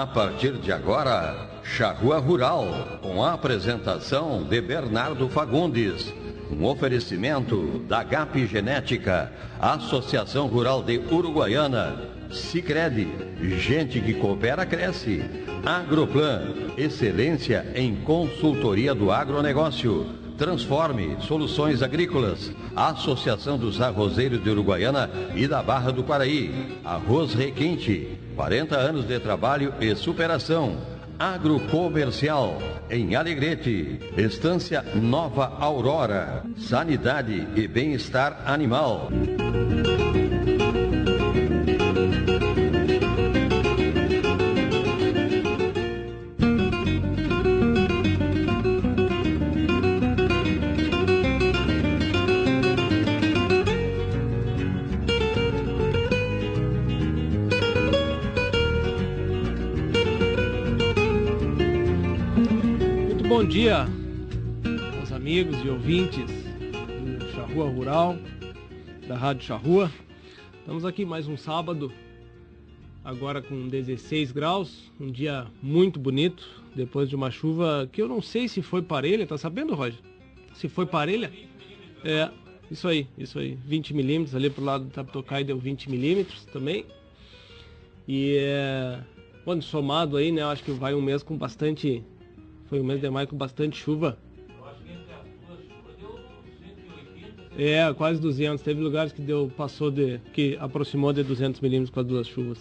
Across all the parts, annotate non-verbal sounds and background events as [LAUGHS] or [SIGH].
A partir de agora, Charrua Rural, com a apresentação de Bernardo Fagundes. Um oferecimento da GAP Genética, Associação Rural de Uruguaiana, Sicredi, gente que coopera cresce. Agroplan, excelência em consultoria do agronegócio. Transforme Soluções Agrícolas, Associação dos Arrozeiros de Uruguaiana e da Barra do Quaraí. Arroz Requinte, 40 anos de trabalho e superação. Agrocomercial, em Alegrete, Estância Nova Aurora, Sanidade e Bem-Estar Animal. Dia aos amigos e ouvintes do Charrua Rural, da Rádio Charrua. Estamos aqui mais um sábado, agora com 16 graus, um dia muito bonito, depois de uma chuva que eu não sei se foi parelha, tá sabendo, Roger? Se foi parelha? É, isso aí, isso aí, 20 milímetros, ali pro lado do Taptocai deu 20 milímetros também. E é, quando somado aí, né, acho que vai um mês com bastante foi um mês de maio com bastante chuva. Eu acho que entre as duas chuvas deu 180. É, quase 200. Teve lugares que deu, passou de, que aproximou de 200 milímetros com as duas chuvas.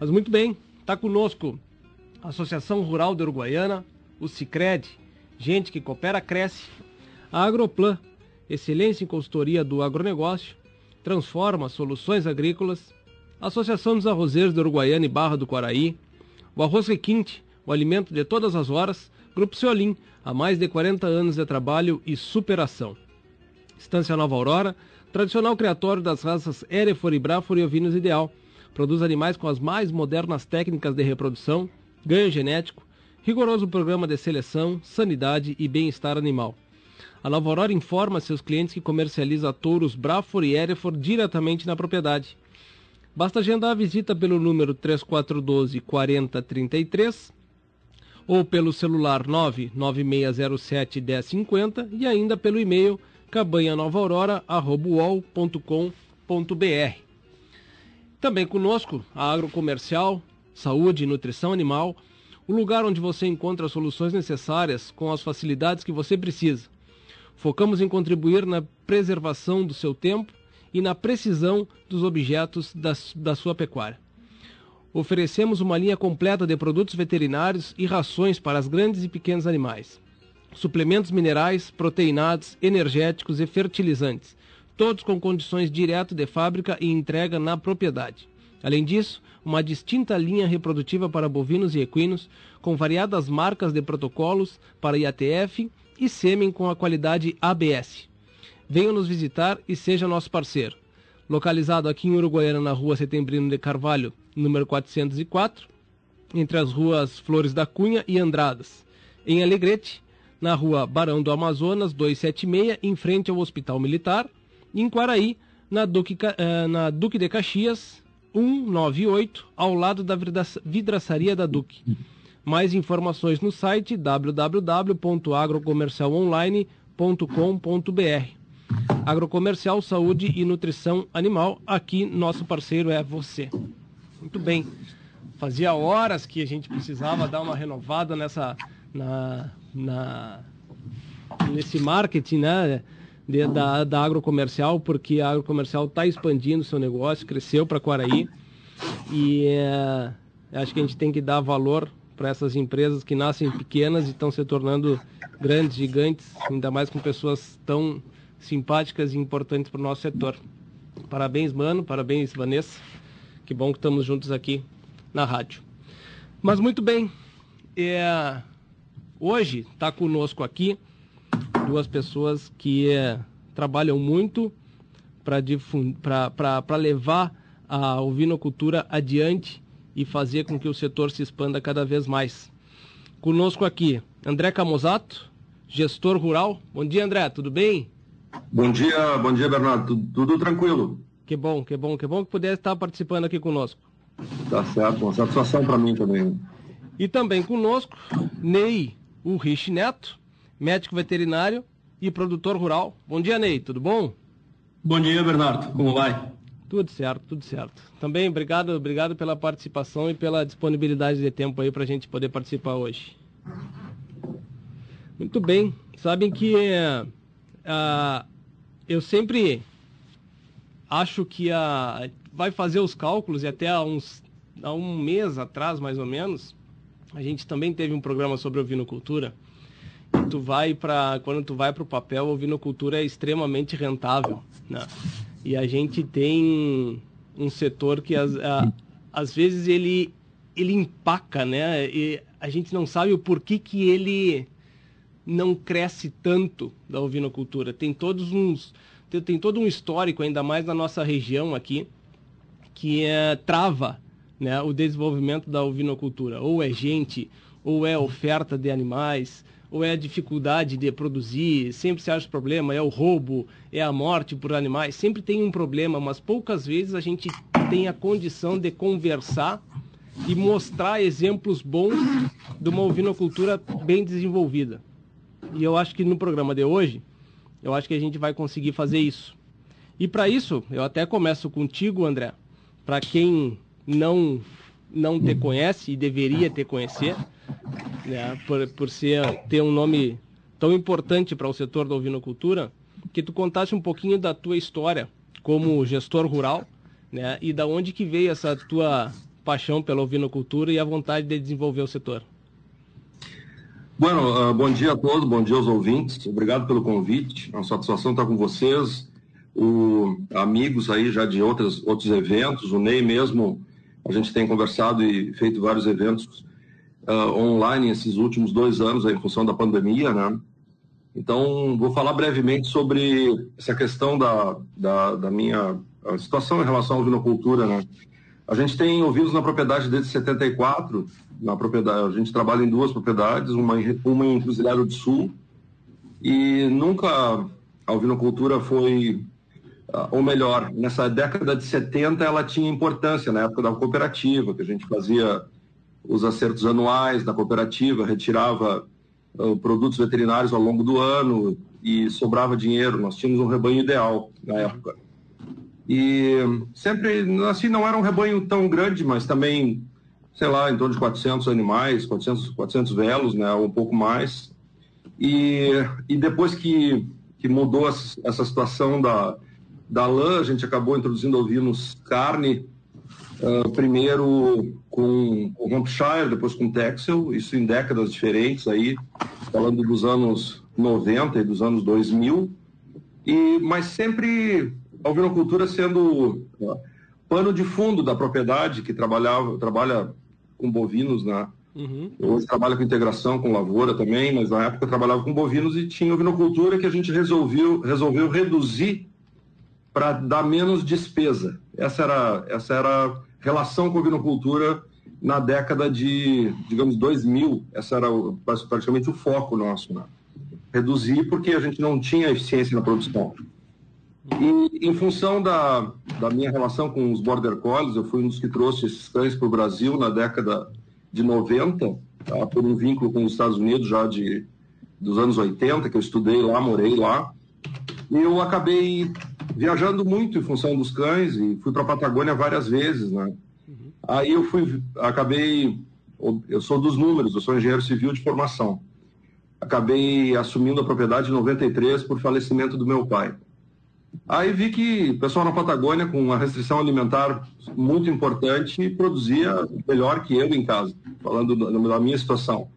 Mas muito bem, está conosco a Associação Rural de Uruguaiana, o Cicred, gente que coopera, cresce, a Agroplan, excelência em consultoria do agronegócio, transforma soluções agrícolas, a Associação dos Arrozeiros de Uruguaiana e Barra do Quaraí, o Arroz Requinte, o alimento de todas as horas, Grupo Ciolim, há mais de 40 anos de trabalho e superação. Estância Nova Aurora, tradicional criatório das raças Erefor e Brafor e ovinos ideal. Produz animais com as mais modernas técnicas de reprodução, ganho genético, rigoroso programa de seleção, sanidade e bem-estar animal. A Nova Aurora informa seus clientes que comercializa touros Brafor e Erefor diretamente na propriedade. Basta agendar a visita pelo número 3412 4033 ou pelo celular 99607 1050 e ainda pelo e-mail cabanhanovaaurora.com.br. Também conosco a Agrocomercial, Saúde e Nutrição Animal, o lugar onde você encontra as soluções necessárias com as facilidades que você precisa. Focamos em contribuir na preservação do seu tempo e na precisão dos objetos da, da sua pecuária oferecemos uma linha completa de produtos veterinários e rações para os grandes e pequenos animais. Suplementos minerais, proteinados, energéticos e fertilizantes, todos com condições direto de fábrica e entrega na propriedade. Além disso, uma distinta linha reprodutiva para bovinos e equinos, com variadas marcas de protocolos para IATF e sêmen com a qualidade ABS. Venha nos visitar e seja nosso parceiro. Localizado aqui em Uruguaiana, na rua Setembrino de Carvalho, número 404, entre as ruas Flores da Cunha e Andradas. Em Alegrete, na rua Barão do Amazonas, 276, em frente ao Hospital Militar. Em Quaraí, na Duque, uh, na Duque de Caxias, 198, ao lado da vidraçaria da Duque. Mais informações no site www.agrocomercialonline.com.br. Agrocomercial, Saúde e Nutrição Animal. Aqui, nosso parceiro é você. Muito bem. Fazia horas que a gente precisava dar uma renovada nessa na, na nesse marketing, né, de, da, da agrocomercial, porque a agrocomercial está expandindo seu negócio, cresceu para Quaraí e é, acho que a gente tem que dar valor para essas empresas que nascem pequenas e estão se tornando grandes, gigantes, ainda mais com pessoas tão simpáticas e importantes para o nosso setor. Parabéns, mano, parabéns, Vanessa. Que bom que estamos juntos aqui na rádio. Mas muito bem, é, hoje está conosco aqui duas pessoas que é, trabalham muito para levar a ovinocultura adiante e fazer com que o setor se expanda cada vez mais. Conosco aqui, André Camozato, gestor rural. Bom dia, André, tudo bem? Bom dia, bom dia, Bernardo. Tudo, tudo tranquilo. Que bom, que bom, que bom que pudesse estar participando aqui conosco. Tá certo, uma satisfação para mim também. E também conosco, Ney Urrich Neto, médico veterinário e produtor rural. Bom dia, Ney, tudo bom? Bom dia, Bernardo. Como vai? Tudo certo, tudo certo. Também obrigado, obrigado pela participação e pela disponibilidade de tempo aí para a gente poder participar hoje. Muito bem. Sabem que uh, eu sempre acho que a, vai fazer os cálculos e até há, uns, há um mês atrás, mais ou menos, a gente também teve um programa sobre ovinocultura. E tu vai para quando tu vai para o papel, ovinocultura é extremamente rentável. Né? E a gente tem um setor que às, a, às vezes ele ele empaca, né? E a gente não sabe o porquê que ele não cresce tanto da ovinocultura. Tem todos uns tem, tem todo um histórico ainda mais na nossa região aqui que é, trava né, o desenvolvimento da ovinocultura. Ou é gente, ou é oferta de animais, ou é a dificuldade de produzir, sempre se acha problema, é o roubo, é a morte por animais, sempre tem um problema, mas poucas vezes a gente tem a condição de conversar e mostrar exemplos bons de uma ovinocultura bem desenvolvida. E eu acho que no programa de hoje, eu acho que a gente vai conseguir fazer isso. E para isso, eu até começo contigo, André, para quem não não te conhece e deveria te conhecer, né, por, por ser ter um nome tão importante para o setor da ovinocultura, que tu contasse um pouquinho da tua história como gestor rural, né, e da onde que veio essa tua paixão pela ovinocultura e a vontade de desenvolver o setor. Bueno, uh, bom dia a todos, bom dia aos ouvintes. Obrigado pelo convite. É uma satisfação estar com vocês o, amigos aí já de outros, outros eventos, o Ney mesmo, a gente tem conversado e feito vários eventos uh, online esses últimos dois anos aí, em função da pandemia, né? Então, vou falar brevemente sobre essa questão da, da, da minha situação em relação à vinocultura, né? A gente tem ovinos na propriedade desde 74, na propriedade, a gente trabalha em duas propriedades, uma em, uma em Cruzeiro do Sul, e nunca a ovinocultura foi ah, ou melhor, nessa década de 70 ela tinha importância na época da cooperativa, que a gente fazia os acertos anuais da cooperativa, retirava uh, produtos veterinários ao longo do ano e sobrava dinheiro. Nós tínhamos um rebanho ideal na época. E sempre, assim, não era um rebanho tão grande, mas também, sei lá, em torno de 400 animais, 400, 400 velos, né, um pouco mais. E, e depois que, que mudou essa, essa situação da, da lã, a gente acabou introduzindo ovinos carne, uh, primeiro com o Hampshire, depois com Texel, isso em décadas diferentes aí, falando dos anos 90 e dos anos 2000, e, mas sempre a ovinocultura sendo uh, pano de fundo da propriedade que trabalhava, trabalha com bovinos, né? Uhum. Hoje trabalha com integração com lavoura também, mas na época eu trabalhava com bovinos e tinha ovinocultura que a gente resolveu, resolveu reduzir para dar menos despesa. Essa era, essa era a relação com a vinocultura na década de, digamos, 2000. Essa era o, praticamente o foco nosso. Né? Reduzir porque a gente não tinha eficiência na produção. E em função da, da minha relação com os Border Collies, eu fui um dos que trouxe esses cães para o Brasil na década de 90, tá? por um vínculo com os Estados Unidos já de, dos anos 80, que eu estudei lá, morei lá. E eu acabei viajando muito em função dos cães e fui para a Patagônia várias vezes, né? Uhum. Aí eu fui, acabei, eu sou dos números, eu sou engenheiro civil de formação. Acabei assumindo a propriedade em 93 por falecimento do meu pai. Aí vi que o pessoal na Patagônia, com uma restrição alimentar muito importante, produzia melhor que eu em casa, falando da minha situação.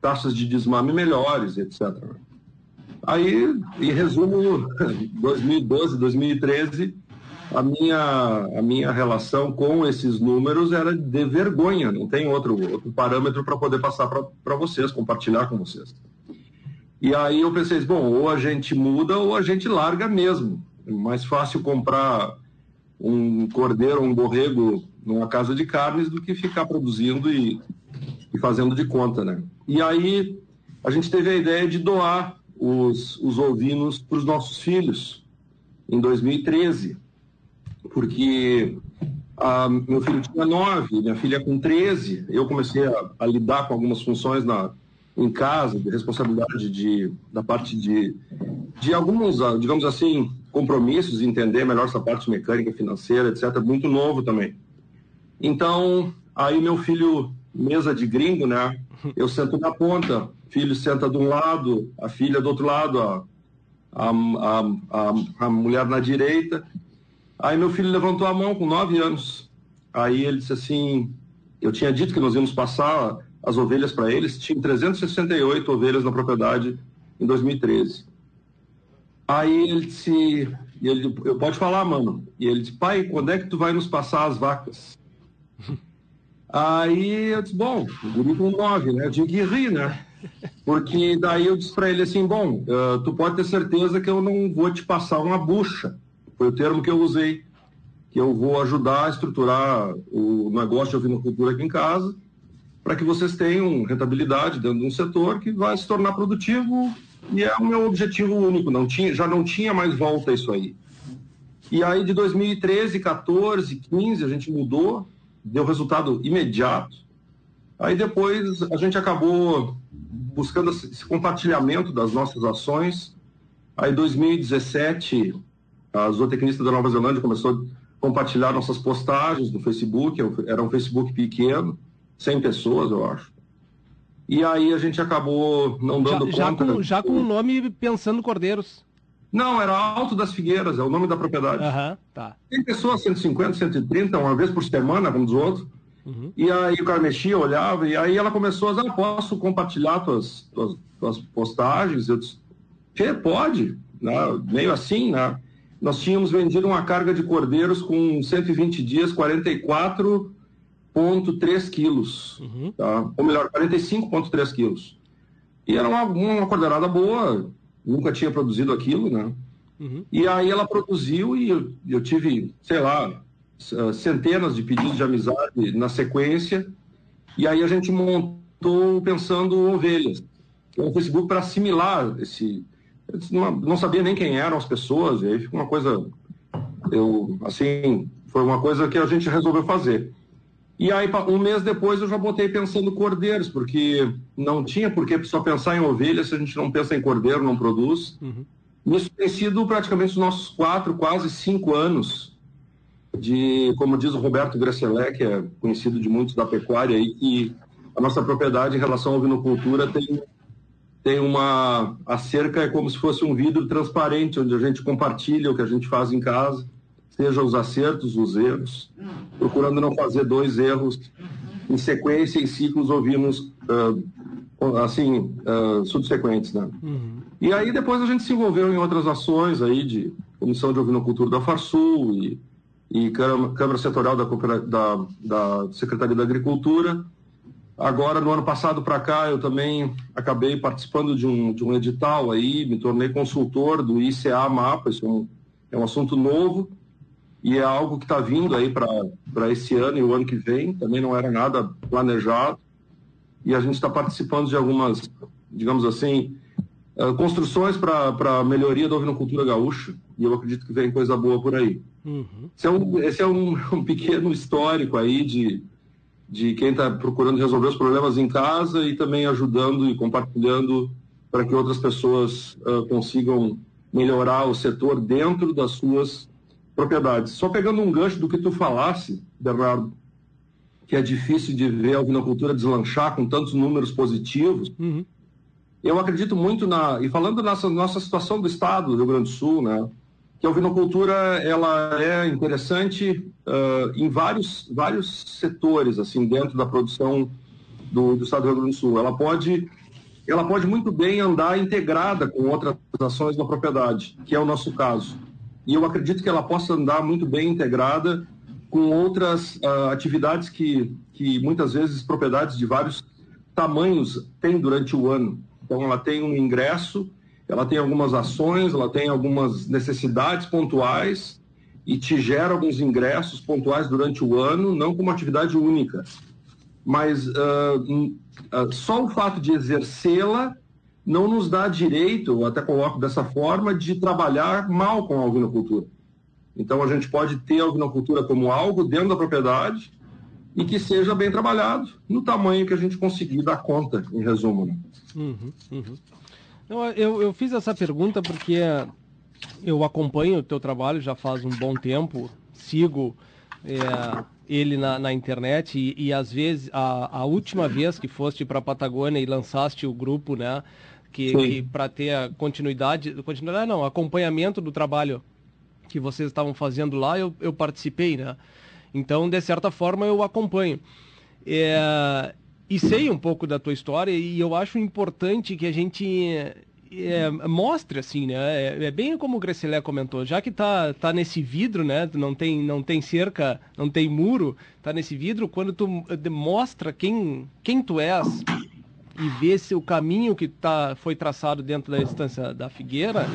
Taxas de desmame melhores, etc. Aí, em resumo, [LAUGHS] 2012, 2013, a minha, a minha relação com esses números era de vergonha, não tem outro, outro parâmetro para poder passar para vocês, compartilhar com vocês. E aí eu pensei, bom, ou a gente muda ou a gente larga mesmo. Mais fácil comprar um cordeiro um borrego numa casa de carnes do que ficar produzindo e, e fazendo de conta, né? E aí a gente teve a ideia de doar os, os ovinos para os nossos filhos em 2013, porque Ah, meu filho tinha nove, minha filha com 13. Eu comecei a, a lidar com algumas funções na, em casa, de responsabilidade de, da parte de, de alguns, ah, digamos assim, compromissos, entender melhor essa parte mecânica, financeira, etc. Muito novo também. Então, aí meu filho, mesa de gringo, né? Eu sento na ponta, filho senta de um lado, a filha do outro lado, a, a, a, a, mulher na direita. Aí meu filho levantou a mão com nove anos. Aí ele disse assim: eu tinha dito que nós íamos passar as ovelhas para eles, tinha 368 ovelhas na propriedade em 2013. Aí ele disse: ele, eu pode falar, mano. E ele disse: pai, quando é que tu vai nos passar as vacas? [LAUGHS] Aí eu disse: bom, o guri com nove, né? Eu tinha que rir, né? Porque daí eu disse para ele assim: bom, uh, tu pode ter certeza que eu não vou te passar uma bucha. Foi o termo que eu usei. Que eu vou ajudar a estruturar o negócio de ovinocultura aqui em casa, para que vocês tenham rentabilidade dentro de um setor que vai se tornar produtivo. E é o meu objetivo único. Não tinha, já não tinha mais volta isso aí. E aí de 2013, 14, 15, a gente mudou, deu resultado imediato. Aí depois a gente acabou buscando esse compartilhamento das nossas ações. Aí, em 2017, a zootecnista da Nova Zelândia começou a compartilhar nossas postagens no Facebook. Era um Facebook pequeno, 100 pessoas, eu acho. E aí a gente acabou não dando já, conta. Já com, já com o nome Pensando Cordeiros. Não, era Alto das Figueiras, é o nome da propriedade. Uhum, tá. Tem pessoas 150, 130, uma vez por semana, como dos outros. Uhum. E aí o cara mexia, olhava, e aí ela começou a dizer, ah, posso compartilhar tuas, tuas, tuas postagens? Eu disse, que pode, né? meio assim, né? Nós tínhamos vendido uma carga de cordeiros com 120 dias, 44,3 quilos, uhum. tá? ou melhor, 45,3 quilos. E era uma, uma cordeirada boa, nunca tinha produzido aquilo, né? Uhum. E aí ela produziu e eu, eu tive, sei lá, ah, centenas de pedidos de amizade na sequência, e aí a gente montou pensando ovelhas, que é Facebook para assimilar esse. Não, não, sabia nem quem eram as pessoas, e aí fica uma coisa. Eu, assim, foi uma coisa que a gente resolveu fazer. E aí, um mês depois, eu já botei pensando cordeiros, porque não tinha por que só pensar em ovelhas se a gente não pensa em cordeiro, não produz. Uhum. Isso tem sido praticamente os nossos quatro, quase cinco anos de, como diz o Roberto Gresselé, que é conhecido de muitos da pecuária, que a nossa propriedade em relação à vinocultura tem, tem uma. A cerca é como se fosse um vidro transparente, onde a gente compartilha o que a gente faz em casa, seja os acertos, os erros, procurando não fazer dois erros em sequência, em ciclos ouvimos uh, assim, uh, subsequentes, né? Uhum. E aí depois a gente se envolveu em outras ações aí de comissão de ovinocultura da Farsul e e Câmara Setorial da, da, da Secretaria da Agricultura. Agora, no ano passado para cá, eu também acabei participando de um, de um edital aí, me tornei consultor do ICA Mapa, isso é um, é um assunto novo e é algo que está vindo aí para esse ano e o ano que vem, também não era nada planejado. E a gente está participando de algumas, digamos assim, uh, construções para a melhoria da ovinocultura gaúcha, e eu acredito que vem coisa boa por aí. Uhum. Esse é, um, esse é um, [LAUGHS] um, pequeno histórico aí de, de quem está procurando resolver os problemas em casa e também ajudando e compartilhando para que outras pessoas uh, consigam melhorar o setor dentro das suas propriedades. Só pegando um gancho do que tu falasse, Bernardo, que é difícil de ver a vinocultura deslanchar com tantos números positivos. Uhum. Eu acredito muito na. E falando da nossa, situação do estado do Rio Grande do Sul, né? que a ovinocultura ela é interessante uh, em vários, vários setores assim dentro da produção do, do Estado do Rio Grande do Sul. Ela pode ela pode muito bem andar integrada com outras ações da propriedade, que é o nosso caso. E eu acredito que ela possa andar muito bem integrada com outras uh, atividades que, que muitas vezes propriedades de vários tamanhos têm durante o ano. Então, ela tem um ingresso ela tem algumas ações, ela tem algumas necessidades pontuais e te gera alguns ingressos pontuais durante o ano, não como atividade única. Mas uh, uh, só o fato de exercê-la não nos dá direito, até coloco dessa forma, de trabalhar mal com a ovinocultura. Então a gente pode ter a ovinocultura como algo dentro da propriedade e que seja bem trabalhado no tamanho que a gente conseguir dar conta, em resumo. Né? Uhum, uhum. Eu, eu fiz essa pergunta porque eu acompanho o teu trabalho já faz um bom tempo, sigo é, ele na, na internet e, e, às vezes a, a última vez que foste para a Patagônia e lançaste o grupo, né, que, que para ter a continuidade, continuidade não, acompanhamento do trabalho que vocês estavam fazendo lá, eu, eu participei, né? Então, de certa forma, eu acompanho. É, e sei um pouco da tua história e eu acho importante que a gente é, mostre assim, né? É, é, bem como o Grecelé comentou, já que tá, tá nesse vidro, né? Não tem, não tem cerca, não tem muro, tá nesse vidro, quando tu mostra quem, quem tu és e vê se o caminho que tá, foi traçado dentro da estância da Figueira,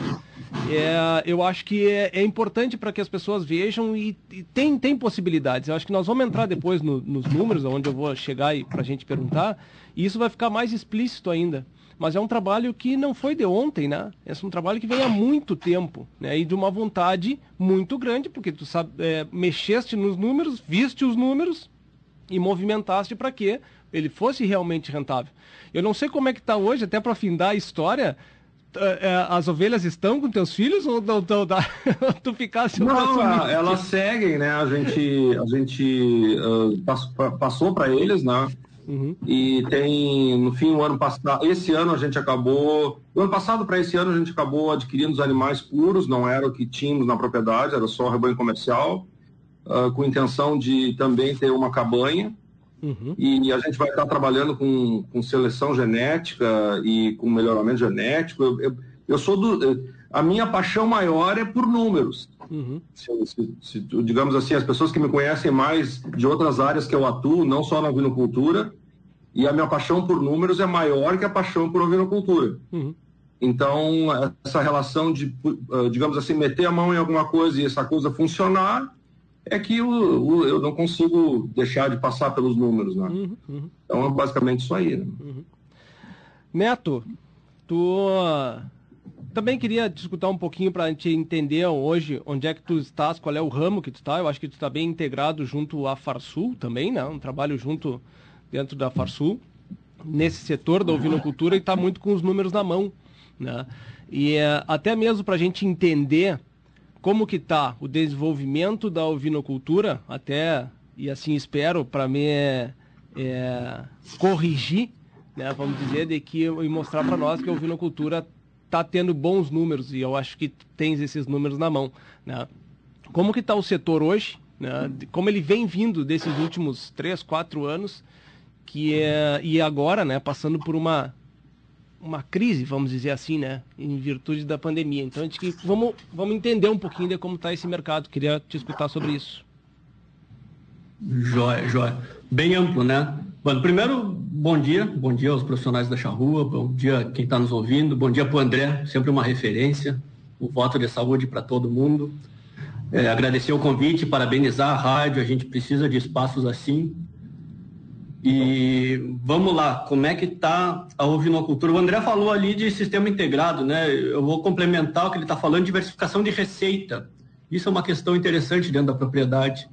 é, eu acho que é, é importante para que as pessoas vejam e, e, tem, tem possibilidades. Eu acho que nós vamos entrar depois no, nos números, onde eu vou chegar para a gente perguntar, e isso vai ficar mais explícito ainda mas é um trabalho que não foi de ontem, né? É um trabalho que vem há muito tempo, né? E de uma vontade muito grande, porque tu sabe, é, mexeste nos números, viste os números e movimentaste para que ele fosse realmente rentável. Eu não sei como é que está hoje, até para findar a história, é, é, as ovelhas estão com teus filhos ou não, não, [LAUGHS] não tu ficasse não elas seguem né a gente a gente uh, passou para eles né Uhum. E tem, no fim, o ano passado, esse ano a gente acabou, o ano passado para esse ano a gente acabou adquirindo os animais puros, não era o que tínhamos na propriedade, era só rebanho comercial, uh, com intenção de também ter uma cabanha. Uhum. E a gente vai estar trabalhando com, com seleção genética e com melhoramento genético. Eu, eu, eu sou do. A minha paixão maior é por números. Uhum. Se, se, se, digamos assim, as pessoas que me conhecem mais de outras áreas que eu atuo, não só na vinocultura, e a minha paixão por números é maior que a paixão por ovinocultura. Uhum. Então, essa relação de, ah, digamos assim, meter a mão em alguma coisa e essa coisa funcionar, é que eu, eu não consigo deixar de passar pelos números, né? Uhum, uhum. Então, é basicamente isso aí. Né? Uhum. Neto, tu também queria te escutar um pouquinho para a gente entender hoje onde é que tu estás, qual é o ramo que tu está. Eu acho que tu está bem integrado junto à Farsul também, né? Um trabalho junto dentro da Farsul, nesse setor da ovinocultura e está muito com os números na mão, né? E é, até mesmo para a gente entender como que está o desenvolvimento da ovinocultura, até, e assim espero, para mim é, é, corrigir, né, vamos dizer, de que, e mostrar para nós que a ovinocultura está tendo bons números e eu acho que tens esses números na mão. Né? Como que está o setor hoje? Né? Como ele vem vindo desses últimos três, quatro anos que é, e agora, né, passando por uma uma crise, vamos dizer assim, né, em virtude da pandemia. Então, a gente vamos vamos entender um pouquinho de como está esse mercado. Queria te escutar sobre isso. Joia, joia. Bem amplo, né? Bom, primeiro, bom dia, bom dia aos profissionais da Charrua, bom dia quem está nos ouvindo, bom dia para o André, sempre uma referência, o voto de saúde para todo mundo. É, agradecer o convite, parabenizar a rádio, a gente precisa de espaços assim. E vamos lá, como é que está a ovinocultura? O André falou ali de sistema integrado, né? Eu vou complementar o que ele está falando, diversificação de receita. Isso é uma questão interessante dentro da propriedade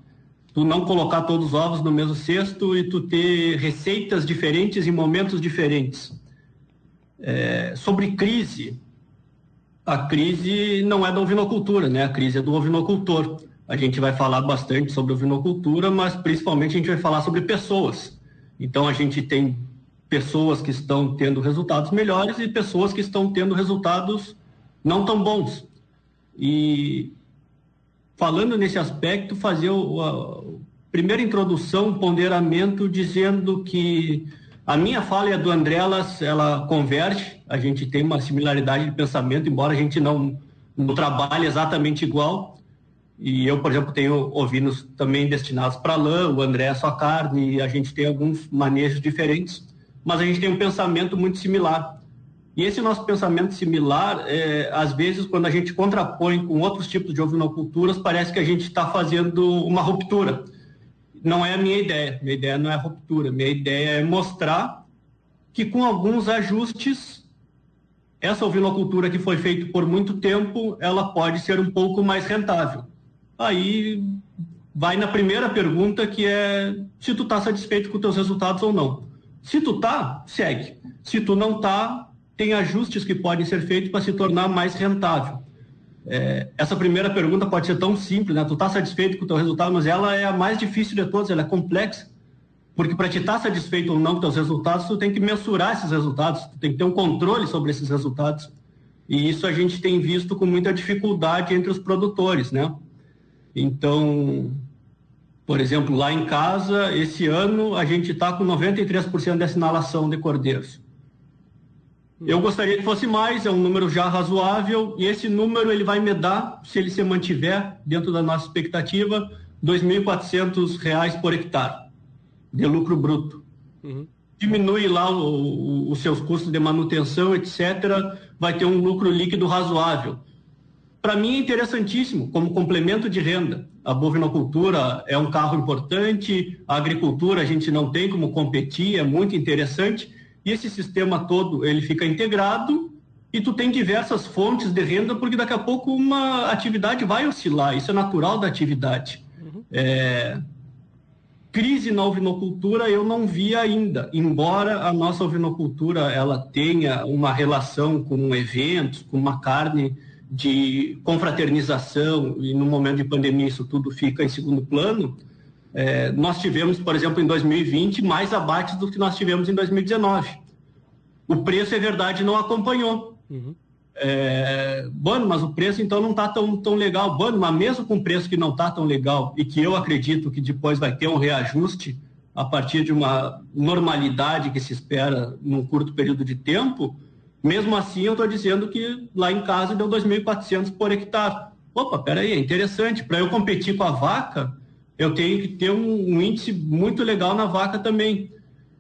tu não colocar todos os ovos no mesmo cesto e tu ter receitas diferentes em momentos diferentes. É, sobre crise, a crise não é da ovinocultura, né? A crise é do ovinocultor. A gente vai falar bastante sobre ovinocultura, mas principalmente a gente vai falar sobre pessoas. Então a gente tem pessoas que estão tendo resultados melhores e pessoas que estão tendo resultados não tão bons. E falando nesse aspecto, fazer a, primeira introdução, ponderamento, dizendo que a minha fala e a do André, ela, ela converge, a gente tem uma similaridade de pensamento, embora a gente não, não trabalhe exatamente igual. E eu, por exemplo, tenho ovinos também destinados para lã, o André é só carne, e a gente tem alguns manejos diferentes, mas a gente tem um pensamento muito similar. E esse nosso pensamento similar, é, às vezes, quando a gente contrapõe com outros tipos de ovinoculturas, parece que a gente está fazendo uma ruptura. Não é a minha ideia. Minha ideia não é ruptura. Minha ideia é mostrar que, com alguns ajustes, essa ovinocultura que foi feita por muito tempo, ela pode ser um pouco mais rentável. Aí vai na primeira pergunta que é se tu está satisfeito com teus resultados ou não. Se tu tá, segue. Se tu não tá, tem ajustes que podem ser feitos para se tornar mais rentável. É, essa primeira pergunta pode ser tão simples, né? Tu está satisfeito com o teu resultado, mas ela é a mais difícil de todas, ela é complexa. Porque para te estar tá satisfeito ou não com teus resultados, tu tem que mensurar esses resultados, tu tem que ter um controle sobre esses resultados. E isso a gente tem visto com muita dificuldade entre os produtores, né? Então, por exemplo, lá em casa, esse ano a gente está com 93% de assinalação de cordeiros. Eu gostaria que fosse mais, é um número já razoável, e esse número ele vai me dar, se ele se mantiver dentro da nossa expectativa, R$ 2.400 por hectare de lucro bruto. Uhum. Diminui lá o, o, os seus custos de manutenção, etc., vai ter um lucro líquido razoável. Para mim é interessantíssimo, como complemento de renda. A bovinocultura é um carro importante, a agricultura a gente não tem como competir, é muito interessante, e esse sistema todo ele fica integrado e tu tem diversas fontes de renda, porque daqui a pouco uma atividade vai oscilar, isso é natural da atividade. Uhum. É, crise na ovinocultura eu não vi ainda, embora a nossa ovinocultura ela tenha uma relação com eventos, com uma carne de confraternização e no momento de pandemia isso tudo fica em segundo plano. É, nós tivemos, por exemplo, em 2020 mais abates do que nós tivemos em 2019. O preço, é verdade, não acompanhou. Uhum. É, bueno, mas o preço então não está tão, tão legal. Bueno, mas mesmo com o preço que não está tão legal e que eu acredito que depois vai ter um reajuste a partir de uma normalidade que se espera num curto período de tempo, mesmo assim eu estou dizendo que lá em casa deu 2.400 por hectare. Opa, peraí, é interessante. Para eu competir com a vaca, eu tenho que ter um, um índice muito legal na vaca também.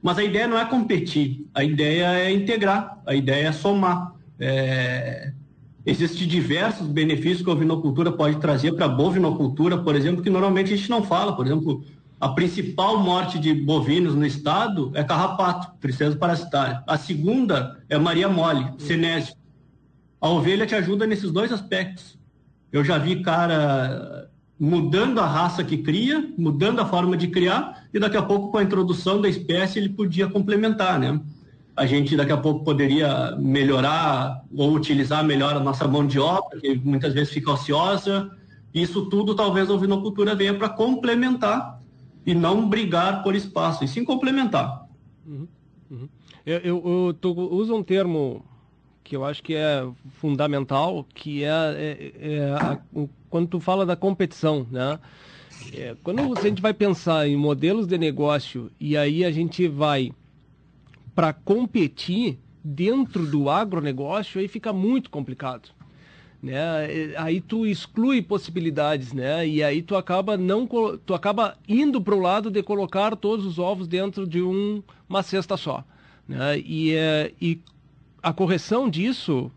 Mas a ideia não é competir, a ideia é integrar, a ideia é somar. É, Existem diversos benefícios que a ovinocultura pode trazer para a bovinocultura, por exemplo, que normalmente a gente não fala. Por exemplo, a principal morte de bovinos no estado é carrapato, tristeza parasitária. A segunda é Maria Mole, cenésio. A ovelha te ajuda nesses dois aspectos. Eu já vi cara mudando a raça que cria, mudando a forma de criar, e daqui a pouco, com a introdução da espécie, ele podia complementar, né? a gente daqui a pouco poderia melhorar ou utilizar melhor a nossa mão de obra, que muitas vezes fica ociosa. Isso tudo talvez a ovinocultura venha para complementar e não brigar por espaço, e sim complementar. Uhum, uhum. Eu, eu, eu uso um termo que eu acho que é fundamental, que é, é, é a, quando tu fala da competição, né? É, quando a gente vai pensar em modelos de negócio e aí a gente vai para competir dentro do agronegócio, aí fica muito complicado. Né? Aí tu exclui possibilidades, né? E aí tu acaba não tu acaba indo para o lado de colocar todos os ovos dentro de um, uma cesta só, né? E, é, e a correção disso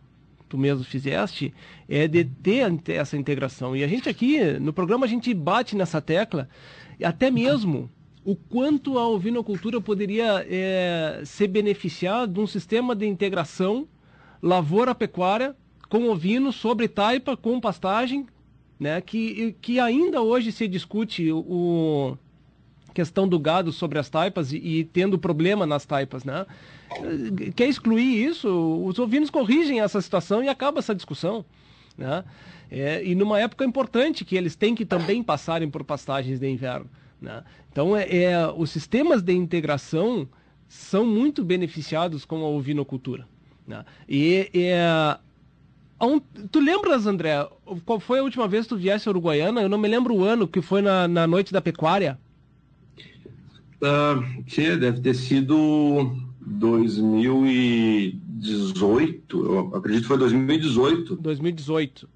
tu mesmo fizeste é de ter essa integração. E a gente aqui no programa a gente bate nessa tecla, até mesmo o quanto a ovinocultura poderia é, se beneficiar de um sistema de integração lavoura-pecuária com ovinos sobre taipa, com pastagem, né, que, que ainda hoje se discute o questão do gado sobre as taipas e, e tendo problema nas taipas, né? Quer excluir isso? Os ovinos corrigem essa situação e acaba essa discussão, né? É, e numa época importante que eles têm que também passarem por pastagens de inverno. Né? Então, é, é, os sistemas de integração são muito beneficiados com a ovinocultura. Né? E é, um, tu lembras, André, qual foi a última vez que tu viesse a Uruguaiana? Eu não me lembro o ano que foi na, na noite da pecuária. Uh, que deve ter sido 2018, eu acredito que foi 2018. 2018.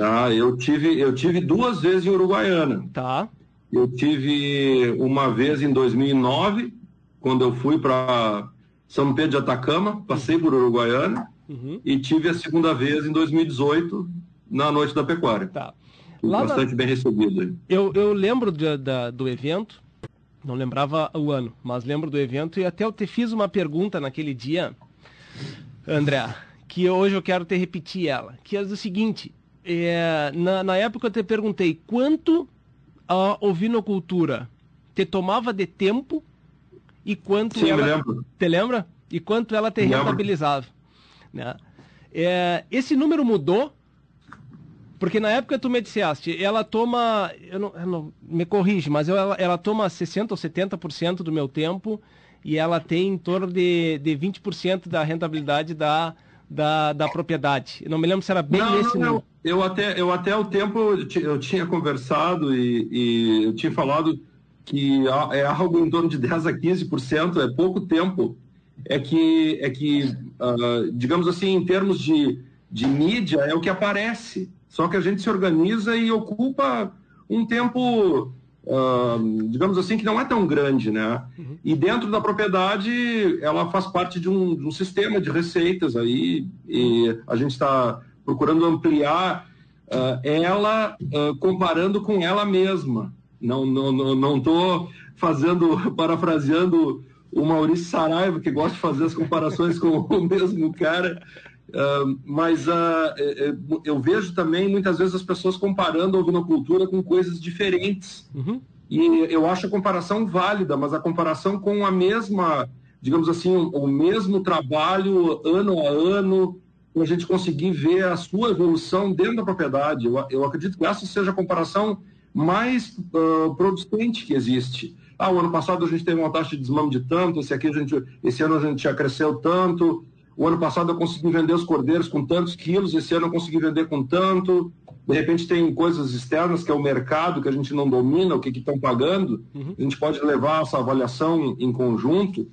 Ah, eu tive, eu tive duas vezes em Uruguaiana. Tá. Eu tive uma vez em 2009, quando eu fui para São Pedro de Atacama, passei por Uruguaiana, uhum. e tive a segunda vez em 2018, na Noite da Pecuária. Tá. Lá bastante na... bem recebido. Eu, eu lembro de, da, do evento, não lembrava o ano, mas lembro do evento e até eu te fiz uma pergunta naquele dia, André, que hoje eu quero te repetir ela, que é o seguinte, é, na, na época eu te perguntei quanto a ovinocultura te tomava de tempo e quanto Sim, ela. Te lembra? E quanto ela te rentabilizava. Né? É, esse número mudou, porque na época tu me disseste, ela toma. Eu não, eu não- me corrige, mas eu- ela, ela toma 60% ou 70% do meu tempo e ela tem em torno de, de 20% da rentabilidade da, da, da propriedade. Eu não me lembro se era bem não, esse não, número. eu, até eu até o tempo eu ti- eu tinha conversado e, e eu tinha falado que é algo em torno de 10 a 15%, é pouco tempo. É que é que ah, digamos assim, em termos de, de mídia é o que aparece. Só que a gente se organiza e ocupa um tempo ah, digamos assim, que não é tão grande, né? E dentro da propriedade, ela faz parte de um, de um sistema de receitas aí, e a gente está procurando ampliar ah, ela ah, comparando com ela mesma. Não não não não estou fazendo [LAUGHS] parafraseando o Maurício Saraiva que gosta de fazer as comparações com o [LAUGHS] mesmo cara. Ah, mas é, eu vejo também muitas vezes as pessoas comparando a ovinocultura com coisas diferentes. Uhum. E eu acho a comparação válida, mas a comparação com a mesma, digamos assim, o mesmo trabalho ano a ano, para a gente conseguir ver a sua evolução dentro da propriedade. Eu, eu acredito que essa seja a comparação mais ah, producente que existe. Ah, o ano passado a gente teve uma taxa de desmame de tanto, esse, aqui a gente, esse ano a gente já cresceu tanto. O ano passado eu consegui vender os cordeiros com tantos quilos, esse ano eu consegui vender com tanto. De repente tem coisas externas, que é o mercado, que a gente não domina, o que estão pagando. A gente pode levar essa avaliação em conjunto.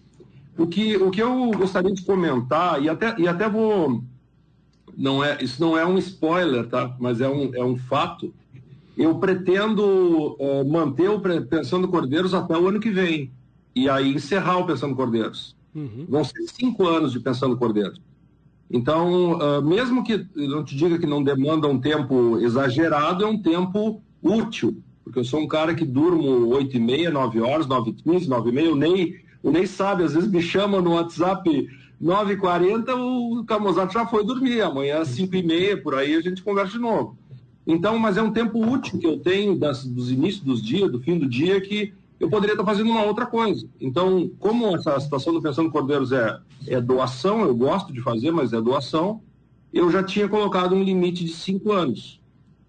O que, o que eu gostaria de comentar, e até, e até vou. Não é, isso não é um spoiler, tá? mas é um, é um fato. Eu pretendo eh, manter o Pensando Cordeiros até o ano que vem. E aí encerrar o Pensando Cordeiros. Uhum. Vão ser cinco anos de Pensando Cordeiros. Então, ah, mesmo que eu não te diga que não demanda um tempo exagerado, é um tempo útil. Porque eu sou um cara que durmo 8 e meia, 9 horas, 9 e 15, 9 e meia. O Ney, o Ney sabe, às vezes me chama no WhatsApp 9 e 40 o Camozato já foi dormir. Amanhã às 5 e meia, por aí, a gente conversa de novo. Então, mas é um tempo útil que eu tenho das, dos inícios dos dias, do fim do dia, que eu poderia estar fazendo uma outra coisa. Então, como essa situação do Pensando Cordeiros é, é doação, eu gosto de fazer, mas é doação, eu já tinha colocado um limite de cinco anos.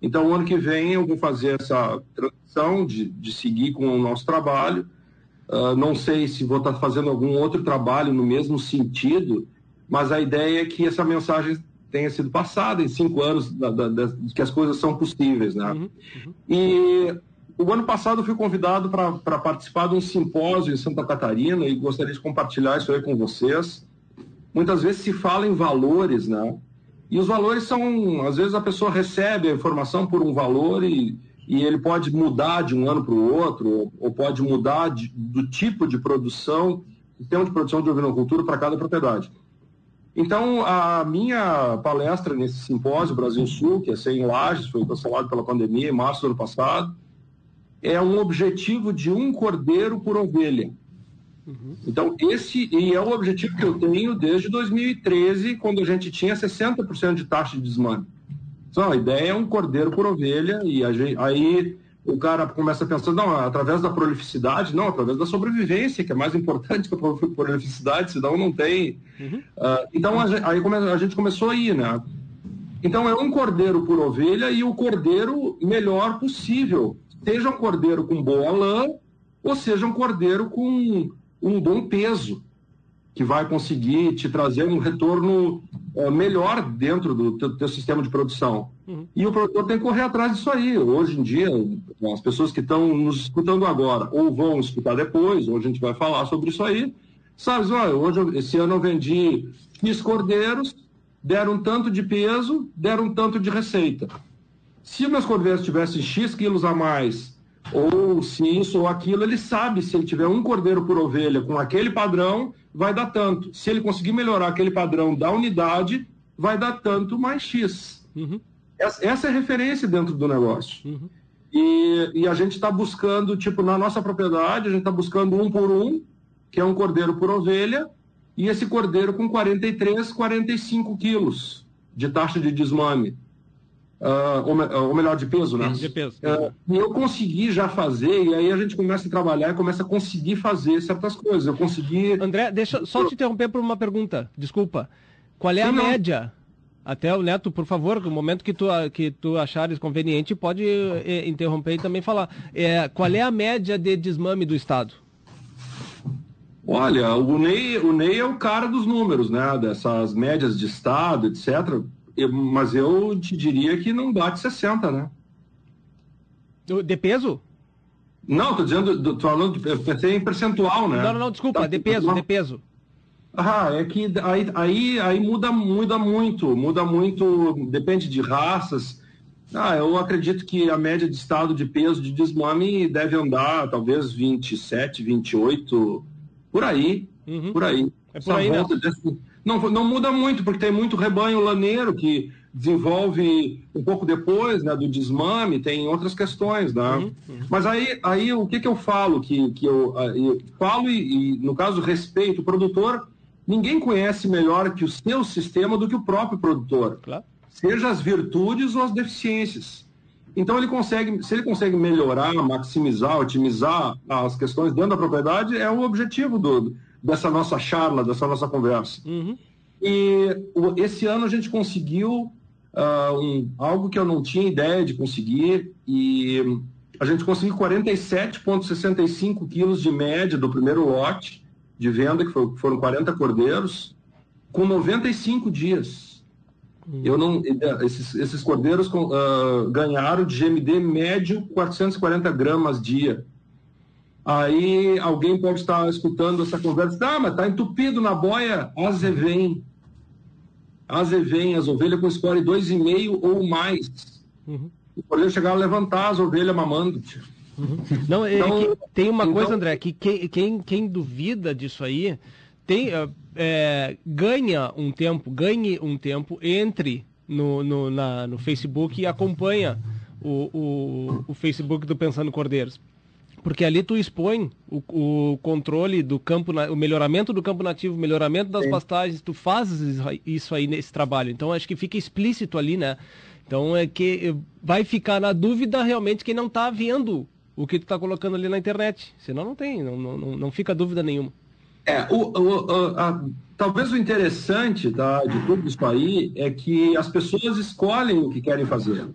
Então, o ano que vem eu vou fazer essa transição de, de seguir com o nosso trabalho. Ah, não sei se vou estar fazendo algum outro trabalho no mesmo sentido, mas a ideia é que essa mensagem tenha sido passada em cinco anos, da, da, da- que as coisas são possíveis, né? Uhum. E o ano passado eu fui convidado para participar de um simpósio em Santa Catarina e gostaria de compartilhar isso aí com vocês. Muitas vezes se fala em valores, né? E os valores são, às vezes a pessoa recebe a informação por um valor e, e ele pode mudar de um ano para o outro, ou, ou pode mudar de- do tipo de produção, sistema de produção de ovinocultura para cada propriedade. Então, a minha palestra nesse simpósio Brasil Sul, que é ser em Lages, foi cancelado pela pandemia em março do ano passado, é um objetivo de um cordeiro por ovelha. Então, esse e é o objetivo que eu tenho desde 2013, quando a gente tinha 60% de taxa de desmame. Então, a ideia é um cordeiro por ovelha, e a gente- aí o cara começa a pensar, não, através da prolificidade, não, através da sobrevivência, que é mais importante que a pro- prolificidade, senão não tem. Ah, então, a aí a gente começou a ir, né? Então, é um cordeiro por ovelha e o cordeiro melhor possível. Seja um cordeiro com boa lã, ou seja um cordeiro com um bom peso, que vai conseguir te trazer um retorno eh, melhor dentro do teu, teu sistema de produção. E o produtor tem que correr atrás disso aí. Hoje em dia, as pessoas que estão nos escutando agora, ou vão escutar depois, ou a gente vai falar sobre isso aí, sabe, olha, hoje, esse ano eu vendi X cordeiros, deram um tanto de peso, deram um tanto de receita. Se meus cordeiros tivessem X quilos a mais, ou se isso ou aquilo, ele sabe se ele tiver um cordeiro por ovelha com aquele padrão, vai dar tanto. Se ele conseguir melhorar aquele padrão da unidade, vai dar tanto mais X. Uhum. Essa, essa é a referência dentro do negócio. Uhum. E, e a gente está buscando, tipo, na nossa propriedade, a gente está buscando um por um, que é um cordeiro por ovelha, e esse cordeiro com 43, 45 quilos de taxa de desmame. Uh, ou, ou, melhor, de peso, né? De peso. Uh, e eu consegui já fazer, e aí a gente começa a trabalhar e começa a conseguir fazer certas coisas. Eu consegui. André, deixa só te interromper por uma pergunta, desculpa. Qual é Sim, a não. média? Até o Neto, por favor, no momento que tu, que tu achares conveniente, pode eh, interromper e também falar. É, qual é a média de desmame do Estado? Olha, o Ney, o Ney é o cara dos números, né? Dessas médias de Estado, etc eu, mas eu te diria que não bate 60, né? De peso? Não, tô dizendo, tô falando, eu pensei em percentual, né? Não, não, não desculpa, tá, de peso, de peso. Ah, é que aí, aí, aí muda, muda muito, muda muito, depende de raças. Ah, eu acredito que a média de estado de peso de desmame deve andar talvez 27, 28, por aí, uhum. por aí. É por aí, volta desse, não, não muda muito, porque tem muito rebanho laneiro que desenvolve um pouco depois né, do desmame, tem outras questões. Né? Uhum, uhum. Mas aí, aí o que, que eu falo? Que, que eu, eu falo e, e, no caso, respeito o produtor. Ninguém conhece melhor que o seu sistema do que o próprio produtor. Claro. Seja as virtudes ou as deficiências. Então ele consegue, se ele consegue melhorar, maximizar, otimizar as questões dentro da propriedade, é o objetivo do, dessa nossa charla, dessa nossa conversa. Uhum. E esse ano a gente conseguiu uh, um, algo que eu não tinha ideia de conseguir, e a gente conseguiu 47,65 quilos de média do primeiro lote de venda, que foram 40 cordeiros, com 95 dias. Uhum. Eu não, esses, esses cordeiros uh, ganharam de GMD médio 440 gramas dia. Aí alguém pode estar escutando essa conversa, ah, mas está entupido na boia, azevém. Azevém, as ovelhas com score 2,5 ou mais. Uhum. O chegar a levantar as ovelhas mamando. Uhum. Não, é então, tem uma então... coisa, André, que quem, quem, quem duvida disso aí tem, é, ganha um tempo, ganhe um tempo, entre no, no, na, no Facebook e acompanha o, o, o Facebook do Pensando Cordeiros porque ali tu expõe o, o, controle do campo, o melhoramento do campo nativo, o melhoramento das Sim. pastagens, tu fazes isso aí nesse trabalho. Então acho que fica explícito ali, né? Então é que vai ficar na dúvida realmente quem não está vendo o que tu está colocando ali na internet. Senão não tem, não, não, não fica dúvida nenhuma. É, o, o, a, talvez o interessante tá, de tudo isso aí é que as pessoas escolhem o que querem fazer.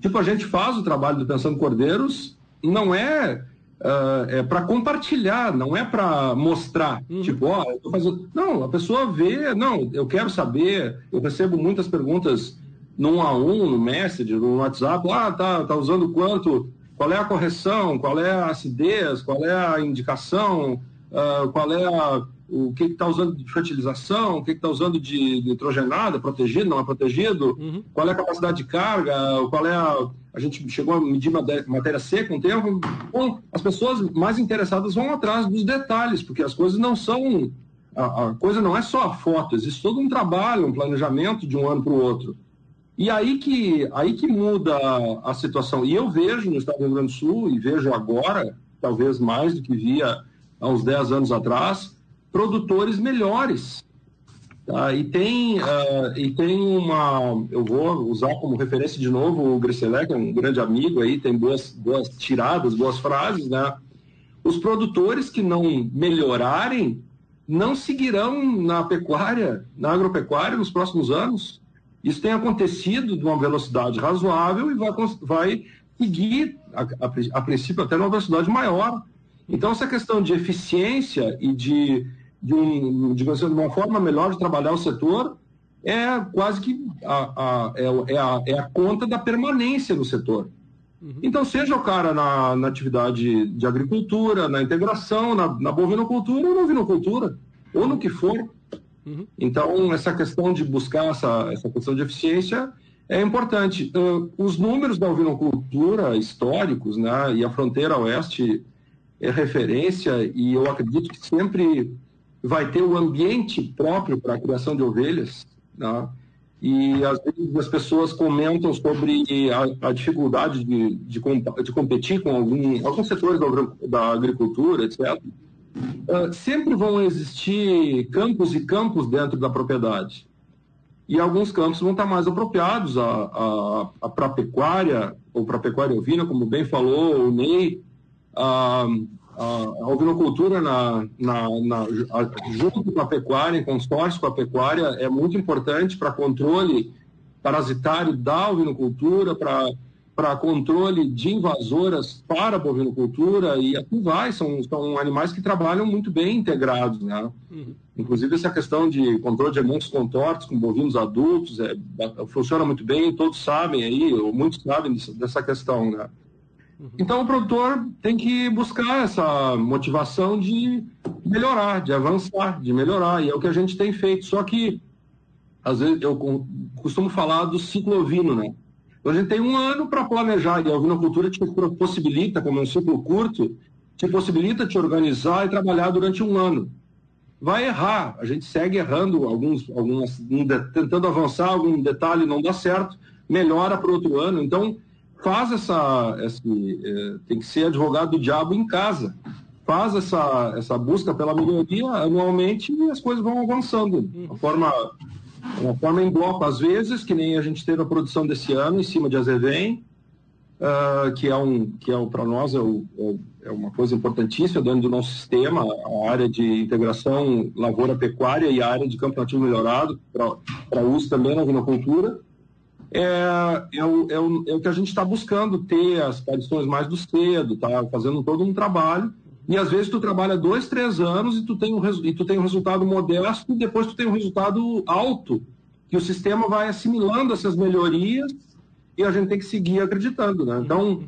Tipo, a gente faz o trabalho do Pensando Cordeiros não é, uh, é para compartilhar, não é para mostrar. Uhum. Tipo, ó, eu tô fazendo. Não, a pessoa vê, não, eu quero saber. Eu recebo muitas perguntas no um a um, no Messenger, no WhatsApp. Ah, tá, tá usando quanto? Qual é a correção? Qual é a acidez? Qual é a indicação? Uh, qual é a, o que está usando de fertilização, o que está usando de nitrogenada, protegido, não é protegido, uhum. qual é a capacidade de carga, qual é a. A gente chegou a medir matéria seca um tempo. Bom, as pessoas mais interessadas vão atrás dos detalhes, porque as coisas não são. A, a coisa não é só a foto, existe todo um trabalho, um planejamento de um ano para o outro. E aí que, aí que muda a, a situação. E eu vejo no estado do Rio Grande do Sul, e vejo agora, talvez mais do que via há uns 10 anos atrás, produtores melhores. Tá? E, tem, uh, e tem uma. Eu vou usar como referência de novo o Griselec, é um grande amigo aí, tem boas, boas tiradas, boas frases, né? Os produtores que não melhorarem não seguirão na pecuária, na agropecuária nos próximos anos. Isso tem acontecido de uma velocidade razoável e vai, vai seguir, a, a, a princípio, até numa velocidade maior. Então, essa questão de eficiência e de de, um, de uma forma melhor de trabalhar o setor é quase que a, a, é, é, a, é a conta da permanência no setor. Uhum. Então, seja o cara na, na, atividade de agricultura, na integração, na, na bovinocultura ou na ovinocultura, ou no que for. Uhum. Então, essa questão de buscar essa, essa questão de eficiência é importante. Uh, os números da ovinocultura históricos, né, e a fronteira oeste é referência, e eu acredito que sempre vai ter o ambiente próprio para a criação de ovelhas, né? e às vezes as pessoas comentam sobre a, a dificuldade de, de, de, competir com algum, alguns setores da, da agricultura, etc. Uh, sempre vão existir campos e campos dentro da propriedade. e alguns campos vão estar mais apropriados a, a, para a pecuária, ou para pecuária ovina, como bem falou o Ney, a, a, a ovinocultura na, na, na, junto com a pecuária, em consórcio com a pecuária, é muito importante para controle parasitário da ovinocultura, para controle de invasoras para a bovinocultura e aqui vai, são, são animais que trabalham muito bem integrados, né? Uhum. Inclusive essa questão de controle de alimentos contortos com bovinos adultos é, funciona muito bem, todos sabem aí, ou muitos sabem dessa, dessa questão, né? Uhum. Então o produtor tem que buscar essa motivação de melhorar, de avançar, de melhorar, e é o que a gente tem feito. Só que, às vezes, eu costumo falar do ciclo ovino, né? Então, a gente tem um ano para planejar, e a ovinocultura te possibilita, como é um ciclo curto, te possibilita te organizar e trabalhar durante um ano. Vai errar, a gente segue errando alguns, algumas, tentando avançar, algum detalhe não dá certo, melhora para outro ano. Então, faz essa, esse, é, tem que ser advogado do diabo em casa. Faz essa, essa busca pela melhoria anualmente e as coisas vão avançando. De forma uma forma em bloco, às vezes, que nem a gente teve a produção desse ano em cima de Azevém, uh, que é um que é para nós é, o, é, uma coisa importantíssima dentro do nosso sistema, a área de integração lavoura-pecuária e a área de campo nativo melhorado para uso também na vinocultura. É, é, o, é, o, é o que a gente está buscando ter as aparições mais do cedo, tá fazendo todo um trabalho e às vezes tu trabalha dois, três anos e tu tem um, e tu tem um resultado modesto e depois tu tem um resultado alto, que o sistema vai assimilando essas melhorias e a gente tem que seguir acreditando, né? Então,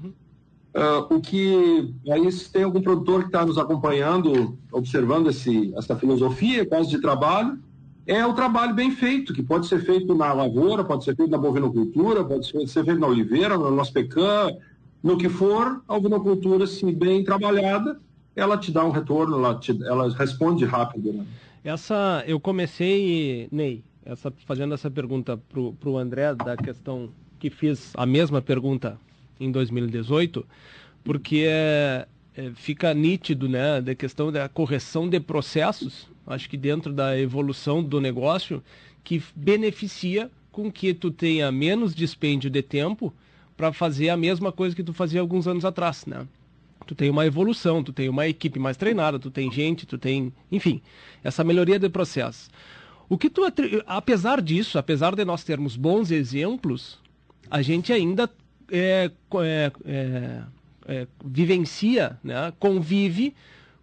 uh, o que aí se tem algum produtor que está nos acompanhando, observando esse, essa filosofia quase de trabalho, é o trabalho bem feito, que pode ser feito na lavoura, pode ser feito na bovinocultura, pode ser feito na oliveira, no nosso no que for, a ovinocultura, se bem trabalhada, ela te dá um retorno, ela, te, ela responde rápido. Né? Essa, eu comecei, Ney, essa, fazendo essa pergunta para o André, da questão que fiz a mesma pergunta em 2018, porque é, é, fica nítido, né, da questão da correção de processos, acho que dentro da evolução do negócio, que beneficia com que tu tenha menos dispêndio de tempo para fazer a mesma coisa que tu fazia alguns anos atrás, né? tu tem uma evolução, tu tem uma equipe mais treinada, tu tem gente, tu tem, enfim, essa melhoria de processo. O que tu, apesar disso, apesar de nós termos bons exemplos, a gente ainda é, é, é, é, vivencia, né, convive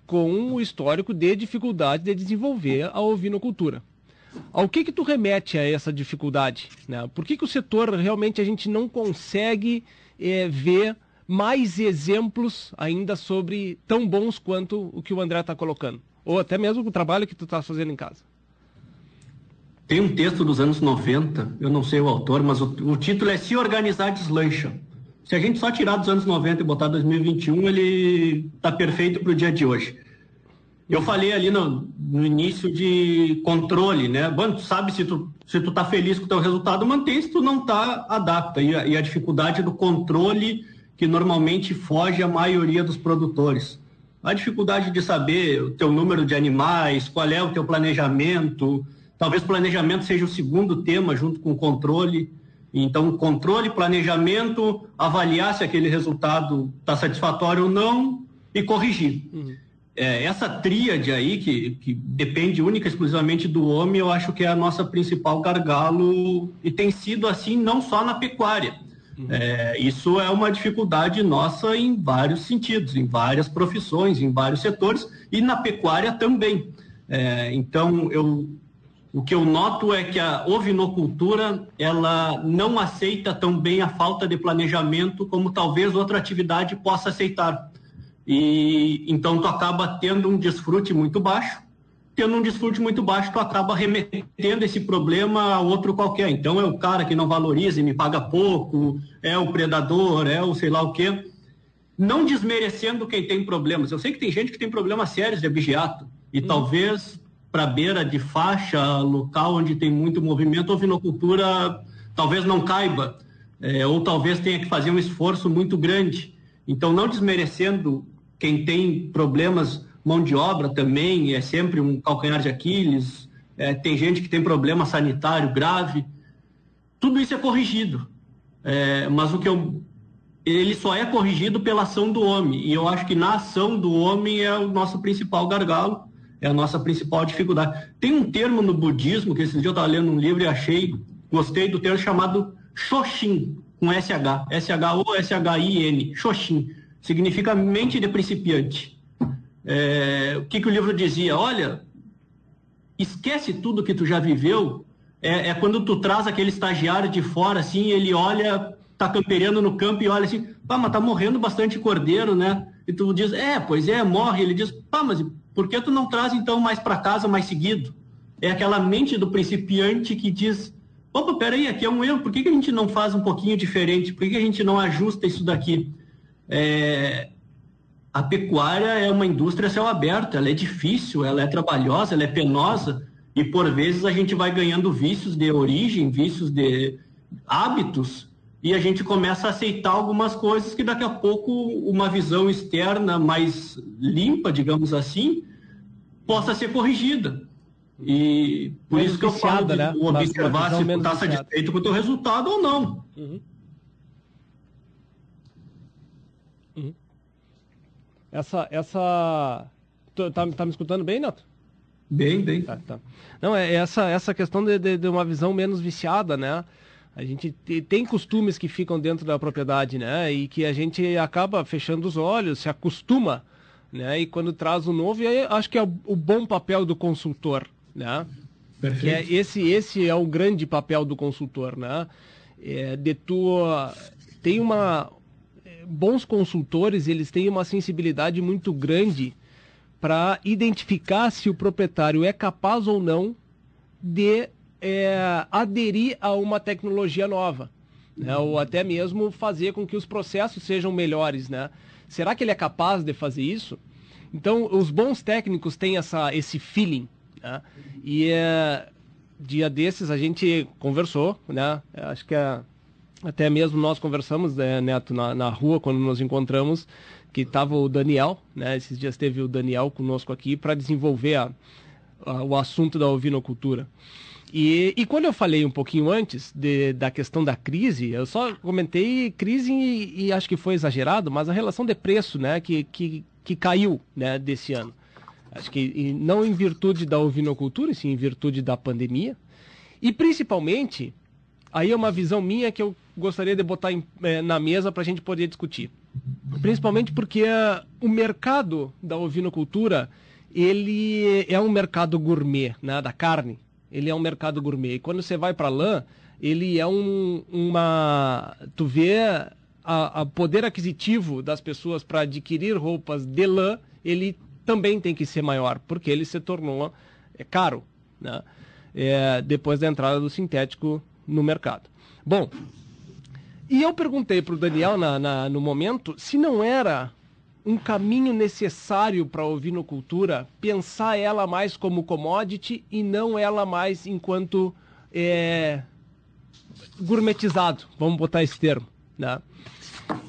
com o histórico de dificuldade de desenvolver a ovinocultura. Ao que que tu remete a essa dificuldade? Né? Por que, que o setor realmente a gente não consegue é, ver mais exemplos ainda sobre tão bons quanto o que o André está colocando? Ou até mesmo o trabalho que tu está fazendo em casa? Tem um texto dos anos 90, eu não sei o autor, mas o, o título é Se Organizar Deslancha. Se a gente só tirar dos anos 90 e botar 2021, ele está perfeito para o dia de hoje. Eu falei ali no, no, início de controle, né? Bom, sabe se tu, se tu tá feliz com o teu resultado, mantém, se tu não tá, adapta. E a, e a dificuldade do controle que normalmente foge a maioria dos produtores. A dificuldade de saber o teu número de animais, qual é o teu planejamento, talvez planejamento seja o segundo tema junto com controle. Então, controle, planejamento, avaliar se aquele resultado está satisfatório ou não e corrigir. Uhum. É, essa tríade aí, que, que depende única e exclusivamente do homem, eu acho que é a nossa principal gargalo e tem sido assim não só na pecuária. Uhum. É, isso é uma dificuldade nossa em vários sentidos, em várias profissões, em vários setores e na pecuária também. É, então, eu, o que eu noto é que a ovinocultura ela não aceita tão bem a falta de planejamento como talvez outra atividade possa aceitar. E então tu acaba tendo um desfrute muito baixo tendo um desfrute muito baixo, tu acaba remetendo esse problema a outro qualquer. Então é o cara que não valoriza e me paga pouco, é o predador, é o sei lá o quê. Não desmerecendo quem tem problemas. Eu sei que tem gente que tem problemas sérios de abigeato. E hum. talvez para beira de faixa, local onde tem muito movimento, a ovinocultura talvez não caiba. É, ou talvez tenha que fazer um esforço muito grande. Então, não desmerecendo quem tem problemas mão de obra também é sempre um calcanhar de Aquiles, é, tem gente que tem problema sanitário grave. Tudo isso é corrigido. É, mas o que eu, ele só é corrigido pela ação do homem. E eu acho que na ação do homem é o nosso principal gargalo, é a nossa principal dificuldade. Tem um termo no budismo, que esse dia eu estava lendo um livro e achei, gostei do termo chamado Shoshin, com SH, S-H-O-S-H-I-N, Shoshin, significa mente de principiante. É, o que, que o livro dizia? Olha, esquece tudo que tu já viveu, é, é, quando tu traz aquele estagiário de fora, assim, ele olha, tá campeando no campo e olha assim, pá, mas tá morrendo bastante cordeiro, né? E tu diz, é, pois é, morre. Ele diz, pá, mas por que tu não traz então mais para casa mais seguido? É aquela mente do principiante que diz, opa, peraí, aqui é um erro, por que, que a gente não faz um pouquinho diferente? Por que, que a gente não ajusta isso daqui? É, a pecuária é uma indústria céu aberto, ela é difícil, ela é trabalhosa, ela é penosa, e por vezes a gente vai ganhando vícios de origem, vícios de hábitos, e a gente começa a aceitar algumas coisas que daqui a pouco uma visão externa mais limpa, digamos assim, possa ser corrigida. E por menos isso que eu falo de né? observar se tu está satisfeito com o teu resultado ou não. Uhum. Essa. essa... Tá, tá me escutando bem, Neto? Bem, bem. Tá, tá. Não, é essa, essa questão de, de, de, uma visão menos viciada, né? A gente tem costumes que ficam dentro da propriedade, né? E que a gente acaba fechando os olhos, se acostuma, né? E quando traz o novo, e aí acho que é o, bom papel do consultor, né? Perfeito. Que é esse, esse é o grande papel do consultor, né? É, de tu tem uma bons consultores, eles têm uma sensibilidade muito grande para identificar se o proprietário é capaz ou não de é, aderir a uma tecnologia nova, né? ou até mesmo fazer com que os processos sejam melhores, né? Será que ele é capaz de fazer isso? Então, os bons técnicos têm essa, esse feeling, né? E é, dia desses a gente conversou, né? Acho que é, até mesmo nós conversamos, né, Neto, na, na rua, quando nos encontramos, que estava o Daniel, né? Esses dias teve o Daniel conosco aqui para desenvolver a, a, o assunto da ovinocultura. E, e, quando eu falei um pouquinho antes de, da questão da crise, eu só comentei crise e, e, acho que foi exagerado, mas a relação de preço, né, que, que, que caiu, né, desse ano. Acho que não em virtude da ovinocultura, sim em virtude da pandemia. E principalmente, aí é uma visão minha que eu gostaria de botar em, é, na mesa para a gente poder discutir. Principalmente porque uh, o mercado da ovinocultura ele é um mercado gourmet, né, da carne. Ele é um mercado gourmet. E quando você vai para lã, ele é um, uma... Tu vê a, poder aquisitivo das pessoas para adquirir roupas de lã, ele também tem que ser maior, porque ele se tornou é, caro, né? É, depois da entrada do sintético no mercado. Bom, e eu perguntei para o Daniel na, na, no momento se não era um caminho necessário para a ovinocultura pensar ela mais como commodity e não ela mais enquanto é, gourmetizado, vamos botar esse termo, né?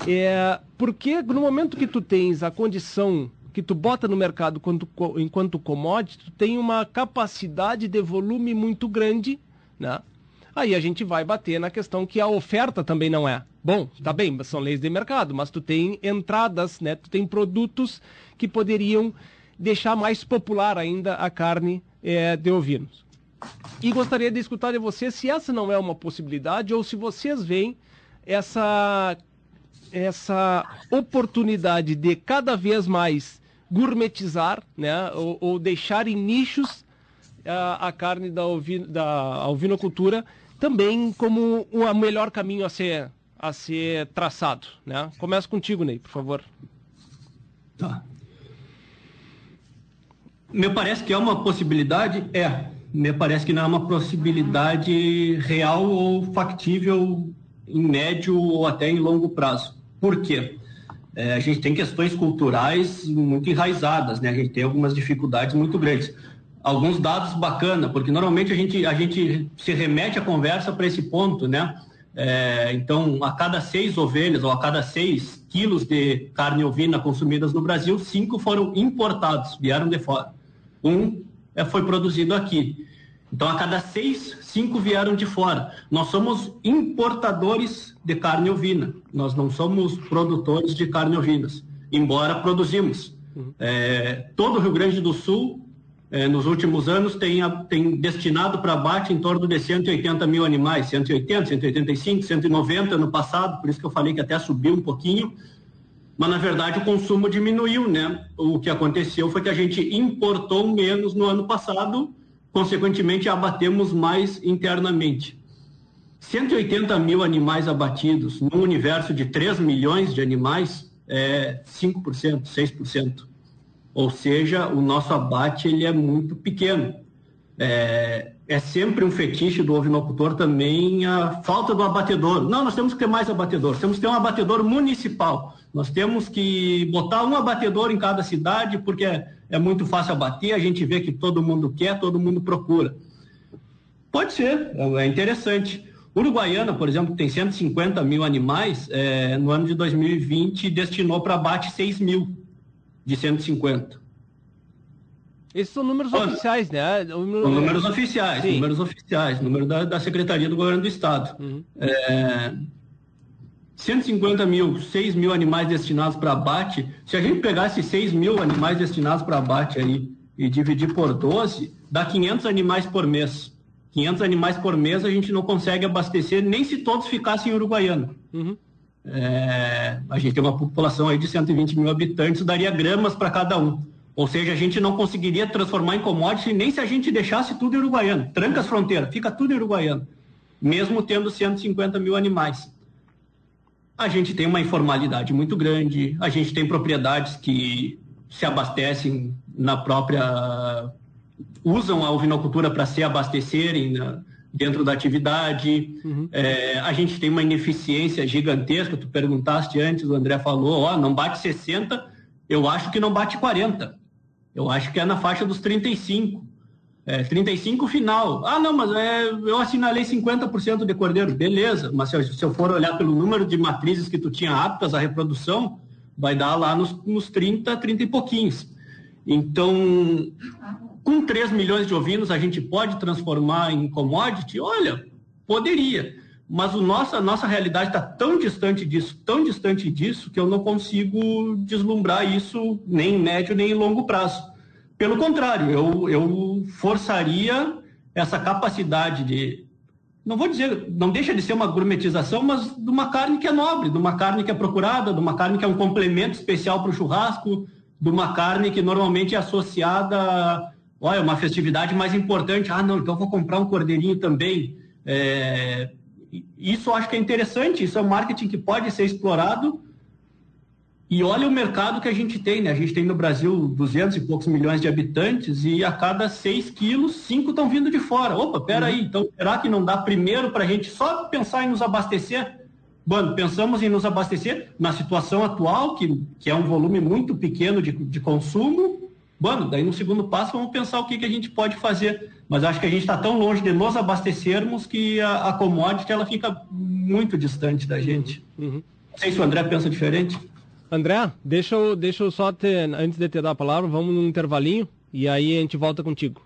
É, porque no momento que tu tens a condição que tu bota no mercado enquanto, enquanto commodity, tu tem uma capacidade de volume muito grande, né? Aí a gente vai bater na questão que a oferta também não é. Bom, tá bem, são leis de mercado, mas tu tem entradas, né? Tu tem produtos que poderiam deixar mais popular ainda a carne é, de ovinos. E gostaria de escutar de você se essa não é uma possibilidade ou se vocês veem essa essa oportunidade de cada vez mais gourmetizar, né, ou, ou deixar em nichos a, a carne da, ovi, da ovinocultura também como o melhor caminho a ser, a ser traçado. Né? Começa contigo, Ney, por favor. Tá. Me parece que é uma possibilidade, é. Me parece que não é uma possibilidade real ou factível em médio ou até em longo prazo. Por quê? É, a gente tem questões culturais muito enraizadas, né? A gente tem algumas dificuldades muito grandes alguns dados bacana, porque normalmente a gente, a gente se remete a conversa para esse ponto, né? É, então, a cada seis ovelhas ou a cada seis quilos de carne ovina consumidas no Brasil, cinco foram importados, vieram de fora. Um é, foi produzido aqui. Então, a cada seis, cinco vieram de fora. Nós somos importadores de carne ovina. Nós não somos produtores de carne ovinas, embora produzimos. Uhum. É, todo o Rio Grande do Sul, é, nos últimos anos, tem, tem destinado para abate em torno de 180 mil animais, 180, 185, 190 no passado, por isso que eu falei que até subiu um pouquinho mas na verdade o consumo diminuiu, né? O que aconteceu foi que a gente importou menos no ano passado, consequentemente abatemos mais internamente. 180 mil animais abatidos num universo de 3 milhões de animais é 5%, 6%. Ou seja, o nosso abate ele é muito pequeno. É, é sempre um fetiche do ovinocultor também a falta do abatedor. Não, nós temos que ter mais abatedor, temos que ter um abatedor municipal. Nós temos que botar um abatedor em cada cidade, porque é, é muito fácil abater, a gente vê que todo mundo quer, todo mundo procura. Pode ser, é interessante. Uruguaiana, por exemplo, que tem 150 mil animais, é, no ano de 2020 destinou para abate 6 mil de 150. Esses são números oficiais, né? Número... São números oficiais, Sim. números oficiais, número da, da, Secretaria do Governo do Estado. Uhum. É, 150 mil, 6 mil animais destinados para abate. Se a gente pegasse 6 mil animais destinados para abate aí e dividir por 12, dá 500 animais por mês. 500 animais por mês a gente não consegue abastecer nem se todos ficassem em Uruguaiana. Uhum. É, a gente tem uma população aí de 120 mil habitantes, daria gramas para cada um. Ou seja, a gente não conseguiria transformar em commodity nem se a gente deixasse tudo em Uruguaiana. Tranca as fronteiras, fica tudo em Uruguaiana. Mesmo tendo 150 mil animais. A gente tem uma informalidade muito grande, a gente tem propriedades que se abastecem na própria. usam a ovinocultura para se abastecerem na, dentro da atividade. Uhum. É, a gente tem uma ineficiência gigantesca. Tu perguntaste antes, o André falou: ó, não bate 60, eu acho que não bate 40. Eu acho que é na faixa dos 35. É, 35 final. Ah, não, mas é, eu assinalei 50% de cordeiro. Beleza, mas se eu, se eu, for olhar pelo número de matrizes que tu tinha aptas à reprodução, vai dar lá nos, nos 30, 30 e pouquinhos. Então, com 3 milhões de ovinos, a gente pode transformar em commodity? Olha, poderia. Mas o nossa, a nossa realidade está tão distante disso, tão distante disso, que eu não consigo deslumbrar isso nem em médio nem em longo prazo. Pelo contrário, eu, eu forçaria essa capacidade de, não vou dizer, não deixa de ser uma gourmetização, mas de uma carne que é nobre, de uma carne que é procurada, de uma carne que é um complemento especial para o churrasco, de uma carne que normalmente é associada, olha, uma festividade mais importante. Ah, não, então vou comprar um cordeirinho também. É, isso acho que é interessante, isso é um marketing que pode ser explorado. E olha o mercado que a gente tem, né? A gente tem no Brasil 200 e poucos milhões de habitantes e a cada 6 quilos, 5 estão vindo de fora. Opa, peraí, uhum. então será que não dá primeiro para a gente só pensar em nos abastecer? Bom, pensamos em nos abastecer na situação atual, que, que é um volume muito pequeno de, de consumo. Bom, daí no segundo passo vamos pensar o que, que a gente pode fazer mas acho que a gente está tão longe de nos abastecermos que a, a commodity ela fica muito distante da gente. Uhum. Não sei se o André pensa diferente. André, deixa eu, deixa eu só ter, antes de te dar a palavra, vamos num intervalinho e aí a gente volta contigo.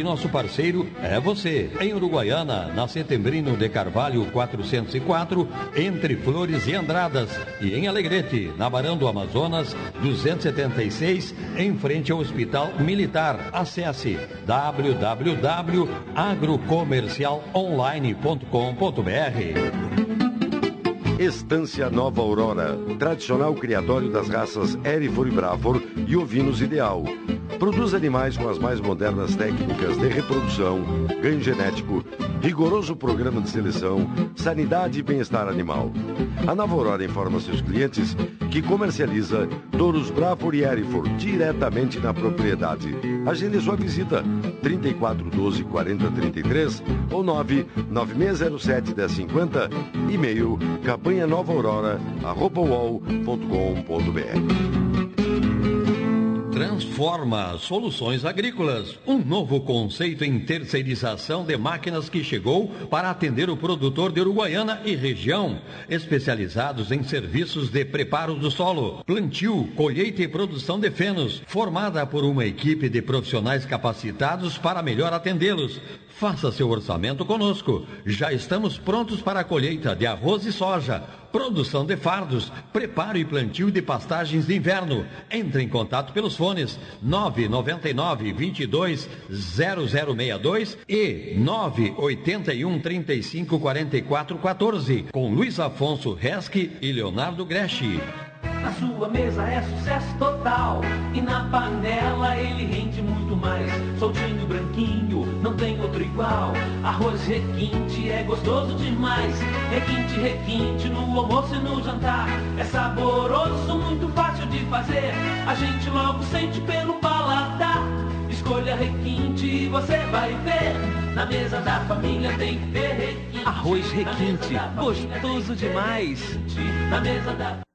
nosso parceiro é você. em Uruguaiana, na Setembrino de Carvalho 404, entre Flores e Andradas, e em Alegrete, na Barão do Amazonas 276, em frente ao Hospital Militar. Acesse www.agrocomercialonline.com.br. Estância Nova Aurora, tradicional criatório das raças Erifor e Brafor e ovinos ideal. Produz animais com as mais modernas técnicas de reprodução, ganho genético, rigoroso programa de seleção, sanidade e bem-estar animal. A Nova Aurora informa seus clientes que comercializa touros Brafor e Erifor diretamente na propriedade. Agende sua visita 34 12 40 33 ou 9 9607 1050 e-mail campanha nova Transforma Soluções Agrícolas, um novo conceito em terceirização de máquinas que chegou para atender o produtor de Uruguaiana e região, especializados em serviços de preparo do solo, plantio, colheita e produção de fenos, formada por uma equipe de profissionais capacitados para melhor atendê-los. Faça seu orçamento conosco. Já estamos prontos para a colheita de arroz e soja produção de fardos, preparo e plantio de pastagens de inverno. Entre em contato pelos fones 999 22 0062 e 981 35 44 14 com Luiz Afonso Resque e Leonardo Greschi. Na sua mesa é sucesso total. E na panela ele rende muito mais. Soltinho, branquinho, não tem outro igual. Arroz requinte é gostoso demais. Requinte, requinte no almoço e no jantar. É saboroso, muito fácil de fazer. A gente logo sente pelo paladar. Escolha requinte e você vai ver. Na mesa da família tem que ter requinte. Arroz requinte, gostoso demais. Na mesa da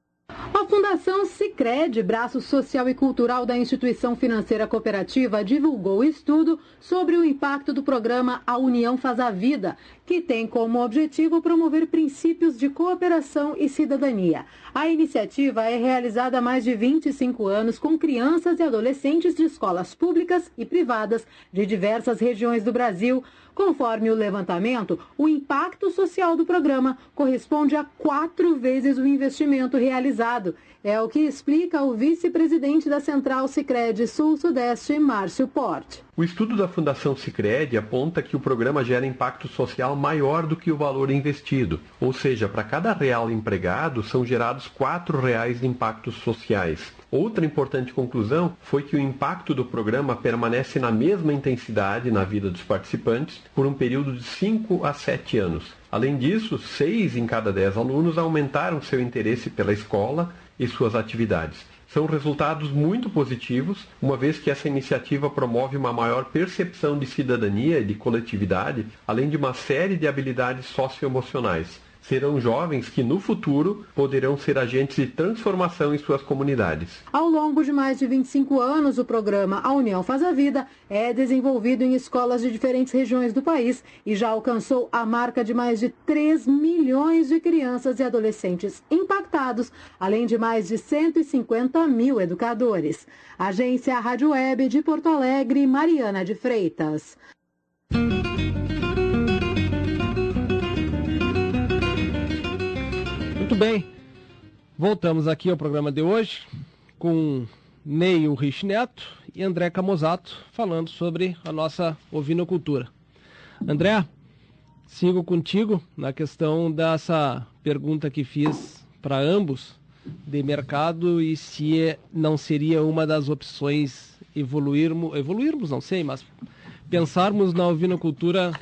a Fundação Sicredi, braço social e cultural da instituição financeira cooperativa, divulgou estudo sobre o impacto do programa A União Faz a Vida, que tem como objetivo promover princípios de cooperação e cidadania. A iniciativa é realizada há mais de 25 anos com crianças e adolescentes de escolas públicas e privadas de diversas regiões do Brasil. Conforme o levantamento, o impacto social do programa corresponde a quatro vezes o investimento realizado. É o que explica o vice-presidente da Central Sicredi Sul-Sudeste, Márcio Porte. O estudo da Fundação Sicredi aponta que o programa gera impacto social maior do que o valor investido, ou seja, para cada real empregado são gerados quatro reais de impactos sociais. Outra importante conclusão foi que o impacto do programa permanece na mesma intensidade na vida dos participantes por um período de 5 a 7 anos. Além disso, 6 em cada 10 alunos aumentaram seu interesse pela escola e suas atividades. São resultados muito positivos, uma vez que essa iniciativa promove uma maior percepção de cidadania e de coletividade, além de uma série de habilidades socioemocionais serão jovens que no futuro poderão ser agentes de transformação em suas comunidades. Ao longo de mais de 25 anos, o programa A União Faz a Vida é desenvolvido em escolas de diferentes regiões do país e já alcançou a marca de mais de 3 milhões de crianças e adolescentes impactados, além de mais de 150 mil educadores. Agência Rádio Web de Porto Alegre, Mariana de Freitas. Bem. Voltamos aqui ao programa de hoje com Neil Rich Neto e André Camozato falando sobre a nossa ovinocultura. André, sigo contigo na questão dessa pergunta que fiz para ambos de mercado e se não seria uma das opções evoluirmos, evoluirmos não sei, mas pensarmos na ovinocultura,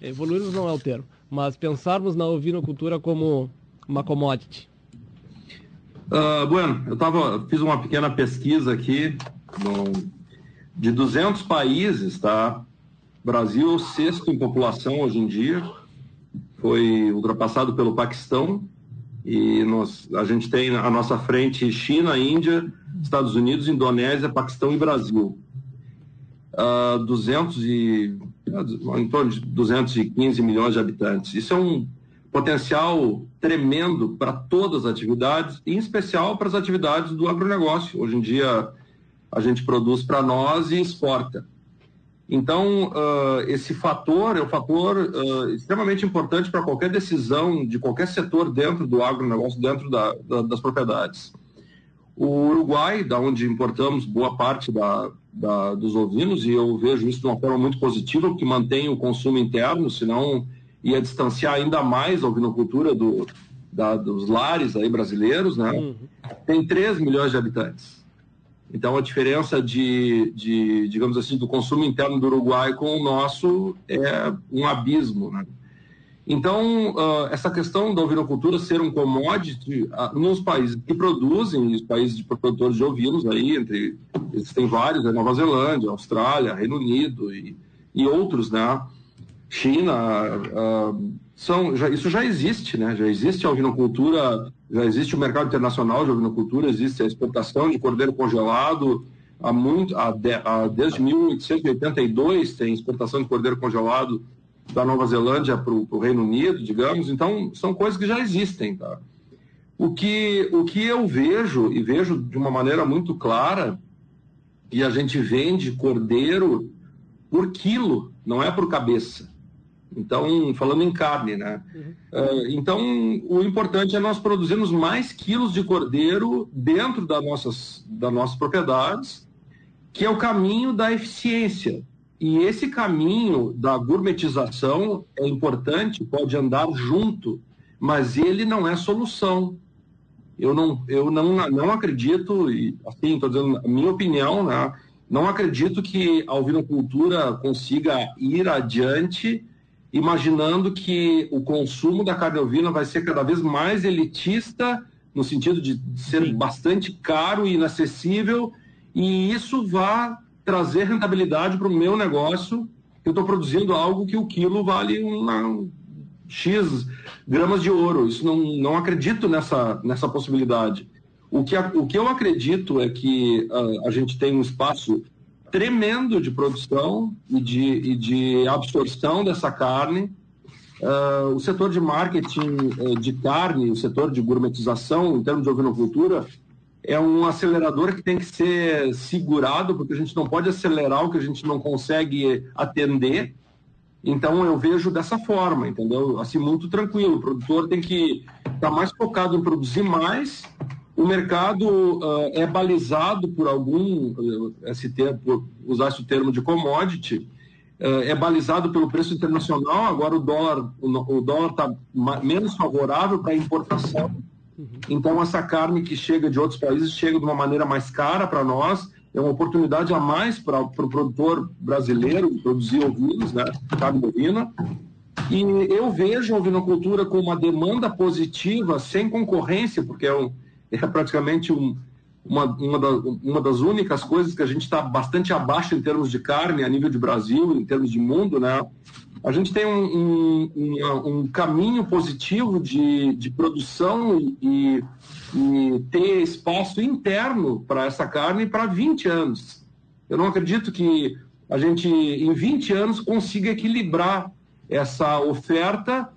evoluirmos não é o termo, mas pensarmos na ovinocultura como uma commodity? Uh, bueno, eu tava, fiz uma pequena pesquisa aqui no, de 200 países, tá? Brasil é o sexto em população hoje em dia, foi ultrapassado pelo Paquistão e nós, a gente tem à nossa frente China, Índia, Estados Unidos, Indonésia, Paquistão e Brasil. Uh, 200 e, em torno de 215 milhões de habitantes. Isso é um potencial tremendo para todas as atividades, em especial para as atividades do agronegócio. Hoje em dia, a gente produz para nós e exporta. Então, uh, esse fator é um fator uh, extremamente importante para qualquer decisão de qualquer setor dentro do agronegócio, dentro da, da, das propriedades. O Uruguai, da onde importamos boa parte da, dos ovinos, e eu vejo isso de uma forma muito positiva, porque mantém o consumo interno, senão ia distanciar ainda mais a ovinocultura do, da, dos lares aí brasileiros, né? Uhum. Tem 3 milhões de habitantes. Então, a diferença de, de, digamos assim, do consumo interno do Uruguai com o nosso é um abismo. Né? Então, uh, essa questão da ovinocultura ser um commodity uh, nos países que produzem, os países de produtores de ovinos, aí, entre, existem vários, né? Nova Zelândia, Austrália, Reino Unido e, e outros, né? China, uh, são, já, isso já existe, né? Já existe a ovinocultura, já existe o mercado internacional de ovinocultura, existe a exportação de cordeiro congelado, há muito, há de, há, desde 1882 tem exportação de cordeiro congelado da Nova Zelândia para o Reino Unido, digamos. Então, são coisas que já existem, tá? O que, o que eu vejo, e vejo de uma maneira muito clara, e a gente vende cordeiro por quilo, não é por cabeça. Então, falando em carne, né? Uhum. Uh, então, o importante é nós produzirmos mais quilos de cordeiro dentro das nossas, das nossas propriedades, que é o caminho da eficiência. E esse caminho da gourmetização é importante, pode andar junto, mas ele não é solução. Eu não, eu não, não acredito, e assim, estou dizendo a minha opinião, né? não acredito que a ovinocultura consiga ir adiante imaginando que o consumo da carne ovina vai ser cada vez mais elitista, no sentido de ser Sim. bastante caro e inacessível, e isso vai trazer rentabilidade para o meu negócio. Eu estou produzindo algo que o quilo vale uma, X gramas de ouro. Isso não, não acredito nessa, nessa possibilidade. O que, o que eu acredito é que uh, a gente tem um espaço tremendo de produção e de, e de absorção dessa carne. Uh, o setor de marketing uh, de carne, o setor de gourmetização, em termos de ovinocultura, é um acelerador que tem que ser segurado, porque a gente não pode acelerar o que a gente não consegue atender. Então eu vejo dessa forma, entendeu? Assim, muito tranquilo. O produtor tem que estar tá mais focado em produzir mais o mercado uh, é balizado por algum, esse termo, por usar esse termo de commodity, uh, é balizado pelo preço internacional. Agora o dólar o, dólar está menos favorável para a importação. Uhum. Então essa carne que chega de outros países chega de uma maneira mais cara para nós. É uma oportunidade a mais para o pro produtor brasileiro produzir ovinos, né, carne bovina. E eu vejo a ovinocultura com uma demanda positiva, sem concorrência, porque é um, é praticamente um, uma, uma, da, uma, das únicas coisas que a gente está bastante abaixo em termos de carne a nível de Brasil, em termos de mundo, né? A gente tem um, um, um caminho positivo de, de produção e, e ter espaço interno para essa carne para 20 anos. Eu não acredito que a gente, em 20 anos, consiga equilibrar essa oferta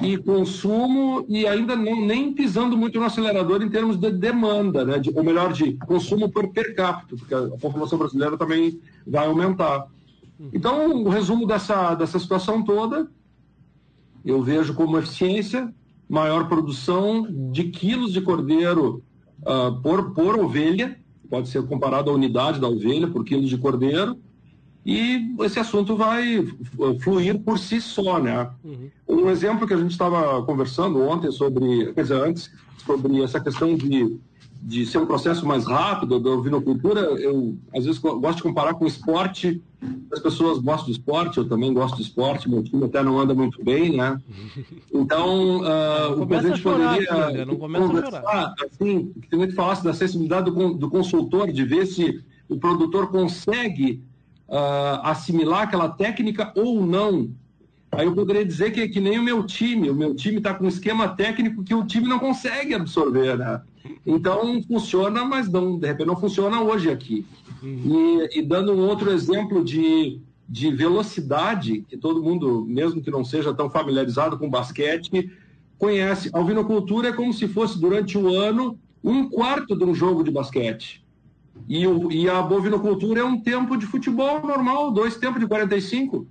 e consumo e ainda não, nem pisando muito no acelerador em termos de demanda, né? De, ou melhor, de consumo por per capita, porque a população brasileira também vai aumentar. Então, o resumo dessa, dessa situação toda, eu vejo como eficiência, maior produção de quilos de cordeiro uh, por, por ovelha, pode ser comparado à unidade da ovelha por quilos de cordeiro, e esse assunto vai fluir por si só, né? Uhum. Um exemplo que a gente estava conversando ontem sobre, quer dizer, antes, sobre essa questão de, de ser um processo mais rápido da ovinocultura, eu às vezes gosto de comparar com esporte, as pessoas gostam de esporte, eu também gosto de esporte, meu time até não anda muito bem, né? Então, uh, o chorar, poderia não conversar, assim, que gente falasse da sensibilidade do, do consultor, de ver se o produtor consegue uh, assimilar aquela técnica ou não. Aí eu poderia dizer que, que nem o meu time, o meu time está com um esquema técnico que o time não consegue absorver, né? Então funciona, mas não, de repente não funciona hoje aqui. Uhum. E, e, dando um outro exemplo de, de velocidade, que todo mundo, mesmo que não seja tão familiarizado com basquete, conhece. A alvinocultura é como se fosse, durante o ano, um quarto de um jogo de basquete. E, o, e a bovinocultura é um tempo de futebol normal, dois tempos de 45.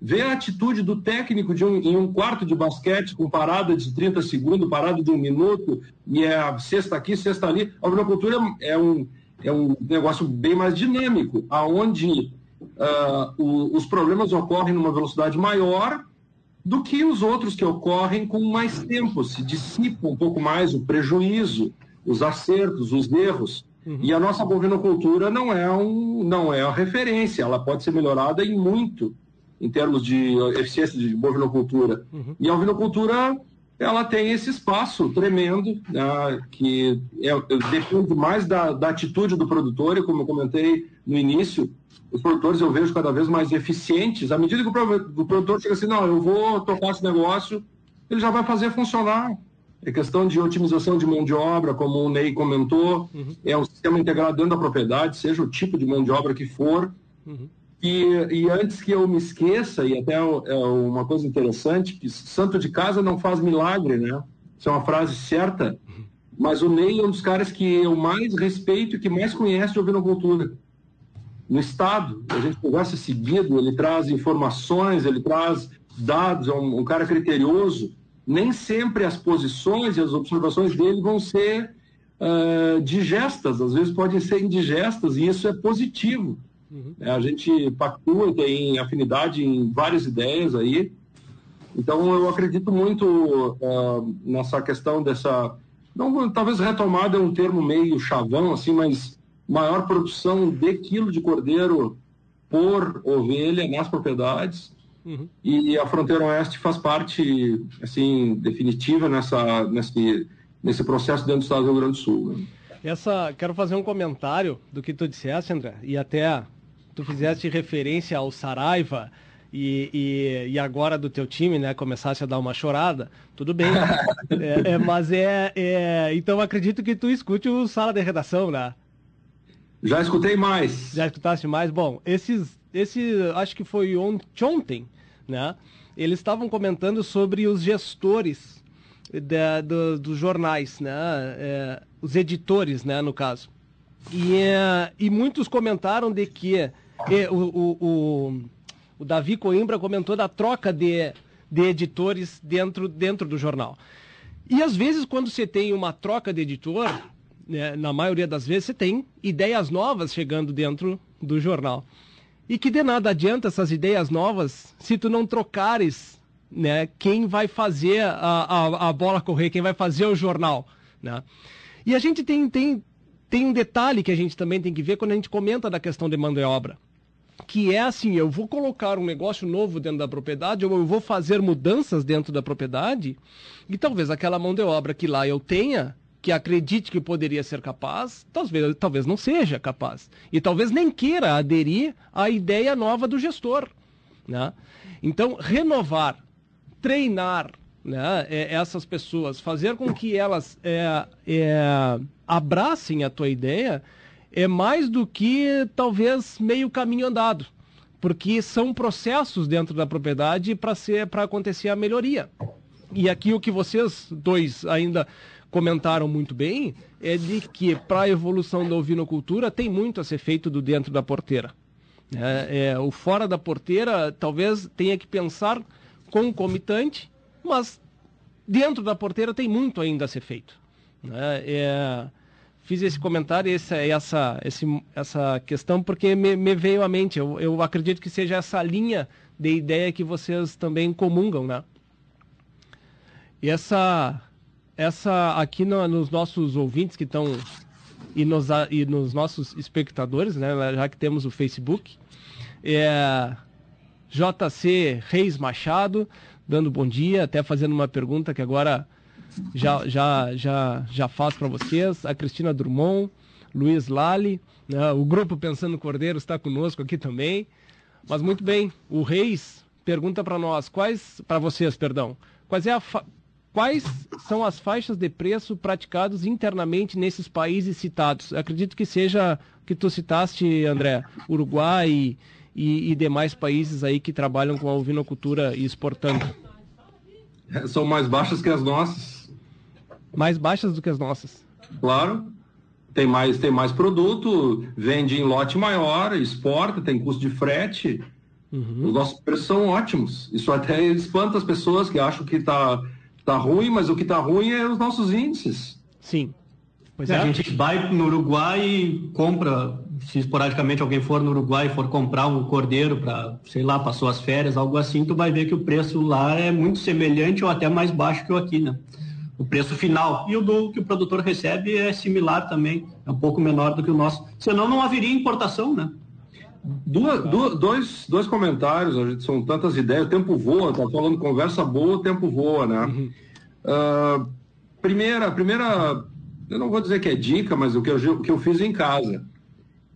Vê a atitude do técnico um, em um quarto de basquete com parada de 30 segundos, parada de um minuto, e é sexta aqui, sexta ali. A bovinocultura é um, é um negócio bem mais dinâmico, aonde uh, o, os problemas ocorrem numa velocidade maior do que os outros que ocorrem com mais tempo, se dissipa um pouco mais o prejuízo, os acertos, os erros. Uhum. E a nossa bovinocultura não é, um, não é a referência, ela pode ser melhorada em muito em termos de eficiência de bovinocultura. Uhum. E a ovinocultura ela tem esse espaço tremendo, né, que é, depende mais da, da, atitude do produtor, e como eu comentei no início, os produtores eu vejo cada vez mais eficientes. À medida que o, produtor chega assim, não, eu vou tocar esse negócio, ele já vai fazer funcionar. É questão de otimização de mão de obra, como o Ney comentou, uhum. é um sistema integrado dentro da propriedade, seja o tipo de mão de obra que for. Uhum. E, e, antes que eu me esqueça, e até é uma coisa interessante, que santo de casa não faz milagre, né? Isso é uma frase certa, mas o Ney é um dos caras que eu mais respeito e que mais conhece de ovinocultura no Estado. A gente conversa seguido, ele traz informações, ele traz dados, é um, um, cara criterioso. Nem sempre as posições e as observações dele vão ser uh, digestas, às vezes podem ser indigestas, e isso é positivo. Uhum. É, a gente pactua, tem afinidade em várias ideias aí. Então, eu acredito muito uh, nessa questão dessa. Não, talvez retomada é um termo meio chavão, assim, mas maior produção de quilo de cordeiro por ovelha nas propriedades. Uhum. E a fronteira oeste faz parte, assim, definitiva nessa, nesse, nesse processo dentro do estado do Rio Grande do Sul. Né? Essa, quero fazer um comentário do que tu disseste, André, e até tu fizeste referência ao Saraiva e, e, e, agora do teu time, né, começasse a dar uma chorada, tudo bem. [LAUGHS] é, é, mas é, é, Então acredito que tu escute o sala de redação, né? Já escutei mais. Já escutaste mais? Bom, esses, esse, acho que foi ontem, né? Eles estavam comentando sobre os gestores da, do, dos jornais, né? É, os editores, né, no caso. E, é, e muitos comentaram de que é, o, o, o, o, Davi Coimbra comentou da troca de, de editores dentro, dentro do jornal. E às vezes, quando você tem uma troca de editor, né, na maioria das vezes, você tem ideias novas chegando dentro do jornal. E que de nada adianta essas ideias novas se tu não trocares né, quem vai fazer a, a, a bola correr, quem vai fazer o jornal. Né? E a gente tem, tem, tem um detalhe que a gente também tem que ver quando a gente comenta da questão de mão de obra. Que é assim, eu vou colocar um negócio novo dentro da propriedade, ou eu vou fazer mudanças dentro da propriedade, e talvez aquela mão de obra que lá eu tenha, que acredite que poderia ser capaz, talvez, talvez não seja capaz. E talvez nem queira aderir à ideia nova do gestor. Né? Então, renovar, treinar né, é, essas pessoas, fazer com que elas é, é, abracem a tua ideia, é mais do que talvez meio caminho andado. Porque são processos dentro da propriedade para acontecer a melhoria. E aqui o que vocês dois ainda comentaram muito bem é de que para a evolução da ovinocultura tem muito a ser feito do dentro da porteira. É, é, o fora da porteira talvez tenha que pensar concomitante, mas dentro da porteira tem muito ainda a ser feito. Né? É, fiz esse comentário, essa, essa, essa questão, porque me, me veio à mente. Eu, eu, acredito que seja essa linha de ideia que vocês também comungam, né? E essa, essa aqui no, nos nossos ouvintes que estão e nos, e nos nossos espectadores, né, já que temos o Facebook, é JC Reis Machado dando bom dia, até fazendo uma pergunta que agora já já já já faço para vocês, a Cristina Drummond, Luiz Lali, né, o grupo Pensando Cordeiro está conosco aqui também. Mas muito bem, o Reis pergunta para nós, quais para vocês, perdão, quais é a Quais são as faixas de preço praticados internamente nesses países citados? Acredito que seja que tu citaste, André, Uruguai e, e demais países aí que trabalham com a ovinocultura e exportando. São mais baixas que as nossas. Mais baixas do que as nossas. Claro. tem mais, tem mais produto, vende em lote maior, exporta, tem custo de frete. Uhum. Os nossos preços são ótimos. Isso até espanta as pessoas que acham que está tá ruim, mas o que está ruim é os nossos índices. Sim. Pois é. A gente vai no Uruguai e compra, se esporadicamente alguém for no Uruguai e for comprar um cordeiro para, sei lá, passou as férias, algo assim, tu vai ver que o preço lá é muito semelhante ou até mais baixo que o aqui, né? O preço final. E o do que o produtor recebe é similar também, é um pouco menor do que o nosso. Senão não haveria importação, né? Duas, dois, dois comentários, a gente, são tantas ideias, o tempo voa, tá falando conversa boa, o tempo voa, né? Uhum. Uh, primeira, primeira, eu não vou dizer que é dica, mas o que eu, o que eu fiz em casa.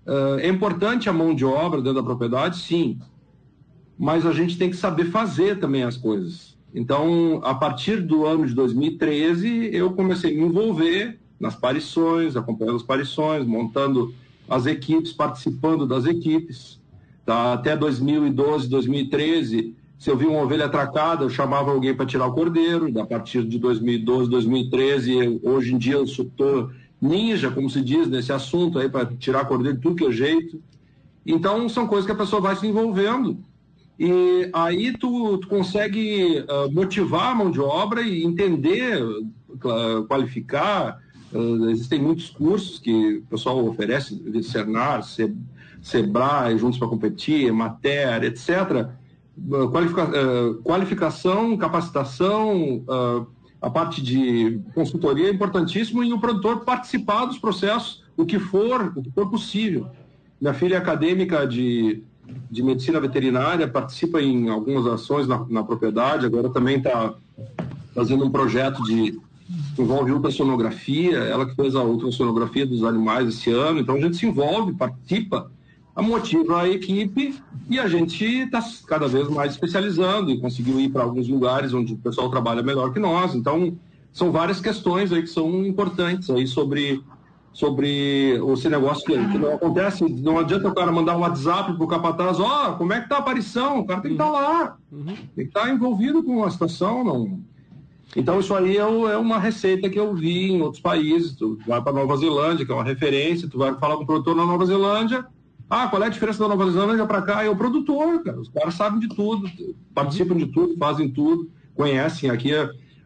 Uh, é importante a mão de obra dentro da propriedade, sim, mas a gente tem que saber fazer também as coisas. Então, a partir do ano de 2013, eu comecei a me envolver nas parições, acompanhando as parições, montando as equipes, participando das equipes. Tá? Até 2012, 2013, se eu vi uma ovelha atracada, eu chamava alguém para tirar o cordeiro. A partir de 2012, 2013, hoje em dia eu estou ninja, como se diz, nesse assunto aí, para tirar cordeiro de tudo que é jeito. Então, são coisas que a pessoa vai se envolvendo. E aí tu, tu consegue uh, motivar a mão de obra e entender, uh, qualificar, Uh, existem muitos cursos que o pessoal oferece, Cernar, Sebrae, Juntos para Competir, Mater, etc. Uh, qualifica, uh, qualificação, capacitação, a parte de consultoria é importantíssimo e o produtor participar dos processos, o que for, o que for possível. Minha filha é acadêmica de, de medicina veterinária, participa em algumas ações na, na propriedade, agora também está fazendo um projeto de envolve ultrassonografia, ela que fez a ultrassonografia dos animais esse ano, então a gente se envolve, participa, motiva a equipe e a gente está cada vez mais especializando e conseguiu ir para alguns lugares onde o pessoal trabalha melhor que nós, então são várias questões aí que são importantes aí sobre sobre esse negócio que, que não acontece, não adianta o cara mandar um WhatsApp pro capataz, ó, oh, como é que tá a aparição? O cara tem que estar tá lá, uhum. tem que estar tá envolvido com a situação, não, então, isso aí é, é, uma receita que eu vi em outros países. Tu vai para Nova Zelândia, que é uma referência, tu vai falar com o produtor na Nova Zelândia. Ah, qual é a diferença da Nova Zelândia para cá? É o produtor, cara. Os caras sabem de tudo, participam de tudo, fazem tudo, conhecem. Aqui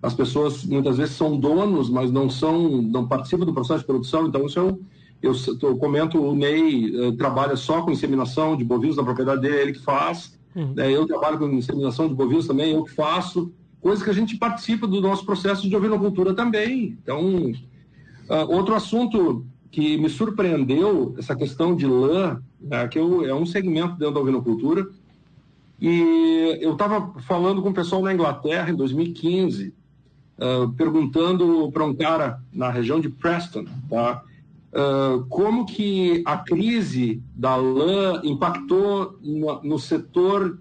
as pessoas muitas vezes são donos, mas não são, não participam do processo de produção. Então, isso eu, eu, eu comento, o Ney uh, trabalha só com inseminação de bovinos na propriedade dele, ele que faz. Uhum. É, eu trabalho com inseminação de bovinos também, eu que faço coisa que a gente participa do nosso processo de ovinocultura também. Então, uh, outro assunto que me surpreendeu, essa questão de lã, né, que eu, é um segmento dentro da ovinocultura, e eu estava falando com o pessoal na Inglaterra em 2015, uh, ah, perguntando para um cara na região de Preston, tá? Uh, como que a crise da lã impactou no, no setor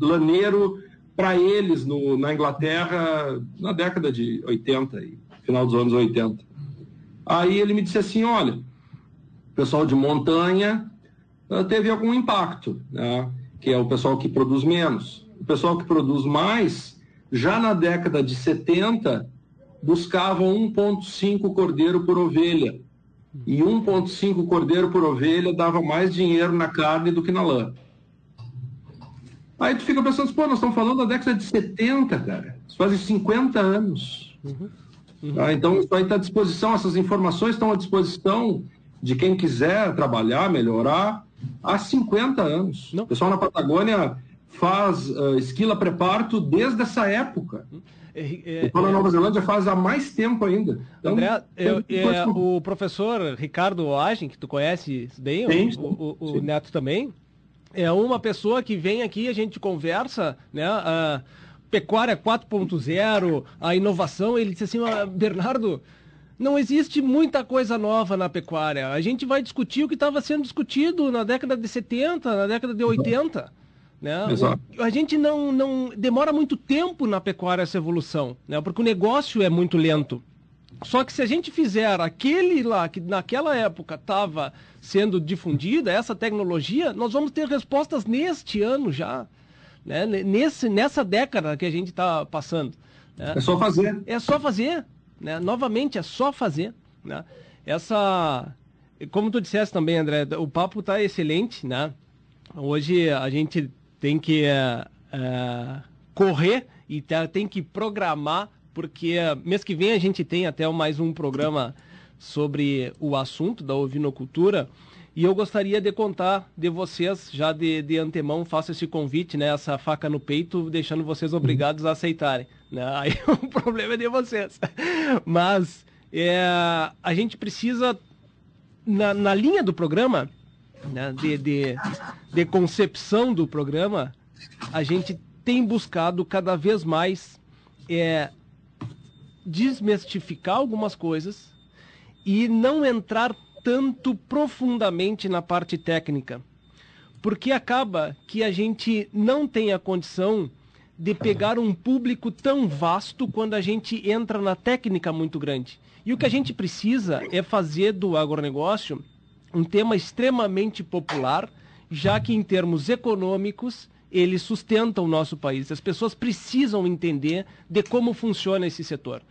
laneiro para eles no, na Inglaterra na década de 80, final dos anos 80. Aí ele me disse assim: olha, o pessoal de montanha uh, teve algum impacto, né? que é o pessoal que produz menos. O pessoal que produz mais, já na década de 70, buscava 1,5 cordeiro por ovelha. E 1,5 cordeiro por ovelha dava mais dinheiro na carne do que na lã. Aí tu fica pensando, pô, nós estamos falando da década de 70, cara. Isso faz 50 anos. Uhum. Uhum. Ah, então, isso aí está à disposição, essas informações estão à disposição de quem quiser trabalhar, melhorar, há 50 anos. Não. O pessoal na Patagônia faz uh, esquila preparto desde essa época. É, é, na Nova Zelândia faz há mais tempo ainda. Então, André, eu, é, o professor Ricardo Oagem, que tu conhece bem, sim, o, o, o Neto também, é uma pessoa que vem aqui, a gente conversa, né? A pecuária 4.0, a inovação, ele disse assim, ah, Bernardo, não existe muita coisa nova na pecuária. A gente vai discutir o que estava sendo discutido na década de 70, na década de 80. Né? Exato. A gente não, não demora muito tempo na pecuária essa evolução, né? porque o negócio é muito lento. Só que se a gente fizer aquele lá que naquela época estava sendo difundida, essa tecnologia, nós vamos ter respostas neste ano já. Né? Nesse, nessa década que a gente está passando. Né? É só fazer. É só fazer. Né? Novamente, é só fazer. Né? essa, como tu disseste também, André, o papo está excelente, né? Hoje a gente tem que é, é, correr e tá, tem que programar, porque mês que vem a gente tem até mais um programa sobre o assunto da ovinocultura. E eu gostaria de contar de vocês, já de, de antemão, faço esse convite, né? Essa faca no peito, deixando vocês obrigados a aceitarem. Né? [LAUGHS] Aí o problema é de vocês. Mas é, a gente precisa, na, na linha do programa, né, de, de, de concepção do programa, a gente tem buscado cada vez mais é, desmistificar algumas coisas e não entrar tanto profundamente na parte técnica, porque acaba que a gente não tem a condição de pegar um público tão vasto quando a gente entra na técnica muito grande. E o que a gente precisa é fazer do agronegócio um tema extremamente popular, já que em termos econômicos ele sustenta o nosso país. As pessoas precisam entender de como funciona esse setor.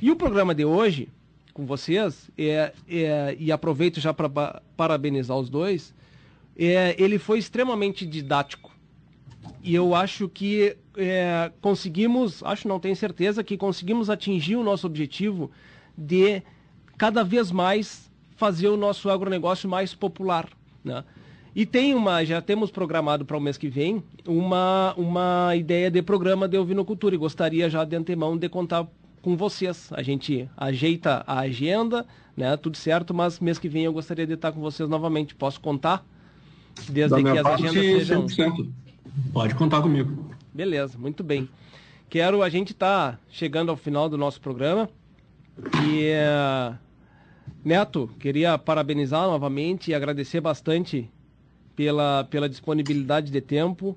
E o programa de hoje, com vocês, é, é, e aproveito já para parabenizar os dois, é, ele foi extremamente didático. E eu acho que é, conseguimos, acho não tenho certeza, que conseguimos atingir o nosso objetivo de cada vez mais fazer o nosso agronegócio mais popular. Né? E tem uma, já temos programado para o mês que vem, uma, uma ideia de programa de ovinocultura e gostaria já de antemão de contar com vocês. A gente ajeita a agenda, né? Tudo certo, mas mês que vem eu gostaria de estar com vocês novamente. Posso contar? Desde que as parte, agendas sejam. 100%. Pode contar comigo. Beleza, muito bem. Quero, a gente está chegando ao final do nosso programa e uh, Neto, queria parabenizar novamente e agradecer bastante pela, pela disponibilidade de tempo.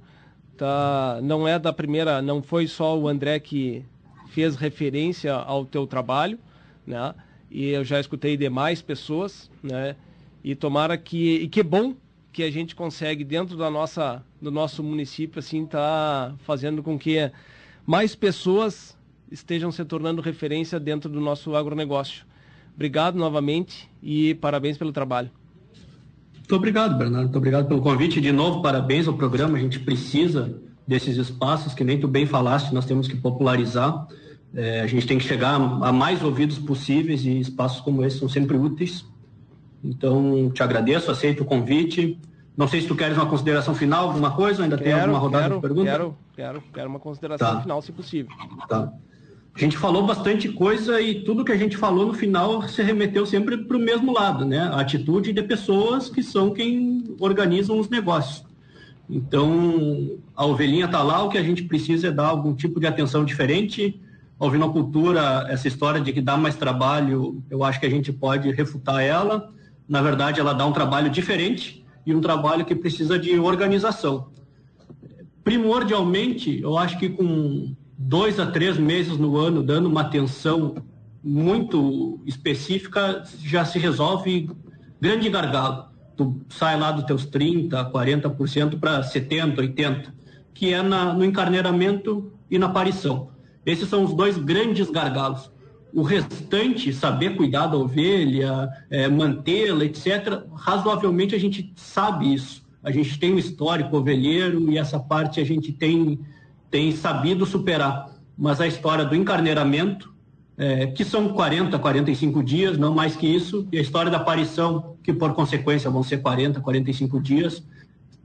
Tá, não é da primeira, não foi só o André que fez referência ao teu trabalho, né? E eu já escutei demais pessoas, né? E tomara que e que bom que a gente consegue dentro da nossa do nosso município assim tá fazendo com que mais pessoas estejam se tornando referência dentro do nosso agronegócio. Obrigado novamente e parabéns pelo trabalho. Muito obrigado, Bernardo. Muito obrigado pelo convite. De novo, parabéns ao programa. A gente precisa desses espaços que nem tu bem falaste, nós temos que popularizar. É, a gente tem que chegar a mais ouvidos possíveis e espaços como esse são sempre úteis. Então, te agradeço, aceito o convite. Não sei se tu queres uma consideração final, alguma coisa, ainda quero, tem alguma rodada quero, de perguntas? Quero, quero, quero uma consideração tá. final, se possível. Tá. A gente falou bastante coisa e tudo que a gente falou no final se remeteu sempre para o mesmo lado, né? A atitude de pessoas que são quem organizam os negócios. Então, a ovelhinha está lá, o que a gente precisa é dar algum tipo de atenção diferente. A ovinocultura, essa história de que dá mais trabalho, eu acho que a gente pode refutar ela. Na verdade, ela dá um trabalho diferente e um trabalho que precisa de organização. Primordialmente, eu acho que com dois a três meses no ano, dando uma atenção muito específica, já se resolve grande gargalo. Tu sai lá dos teus 30%, 40% para 70%, 80%, que é na, no encarneiramento e na aparição. Esses são os dois grandes gargalos. O restante, saber cuidar da ovelha, é, mantê-la, etc., razoavelmente a gente sabe isso. A gente tem um histórico ovelheiro e essa parte a gente tem tem sabido superar. Mas a história do encarneiramento, é, que são 40, 45 dias, não mais que isso, e a história da aparição, que por consequência vão ser 40, 45 dias,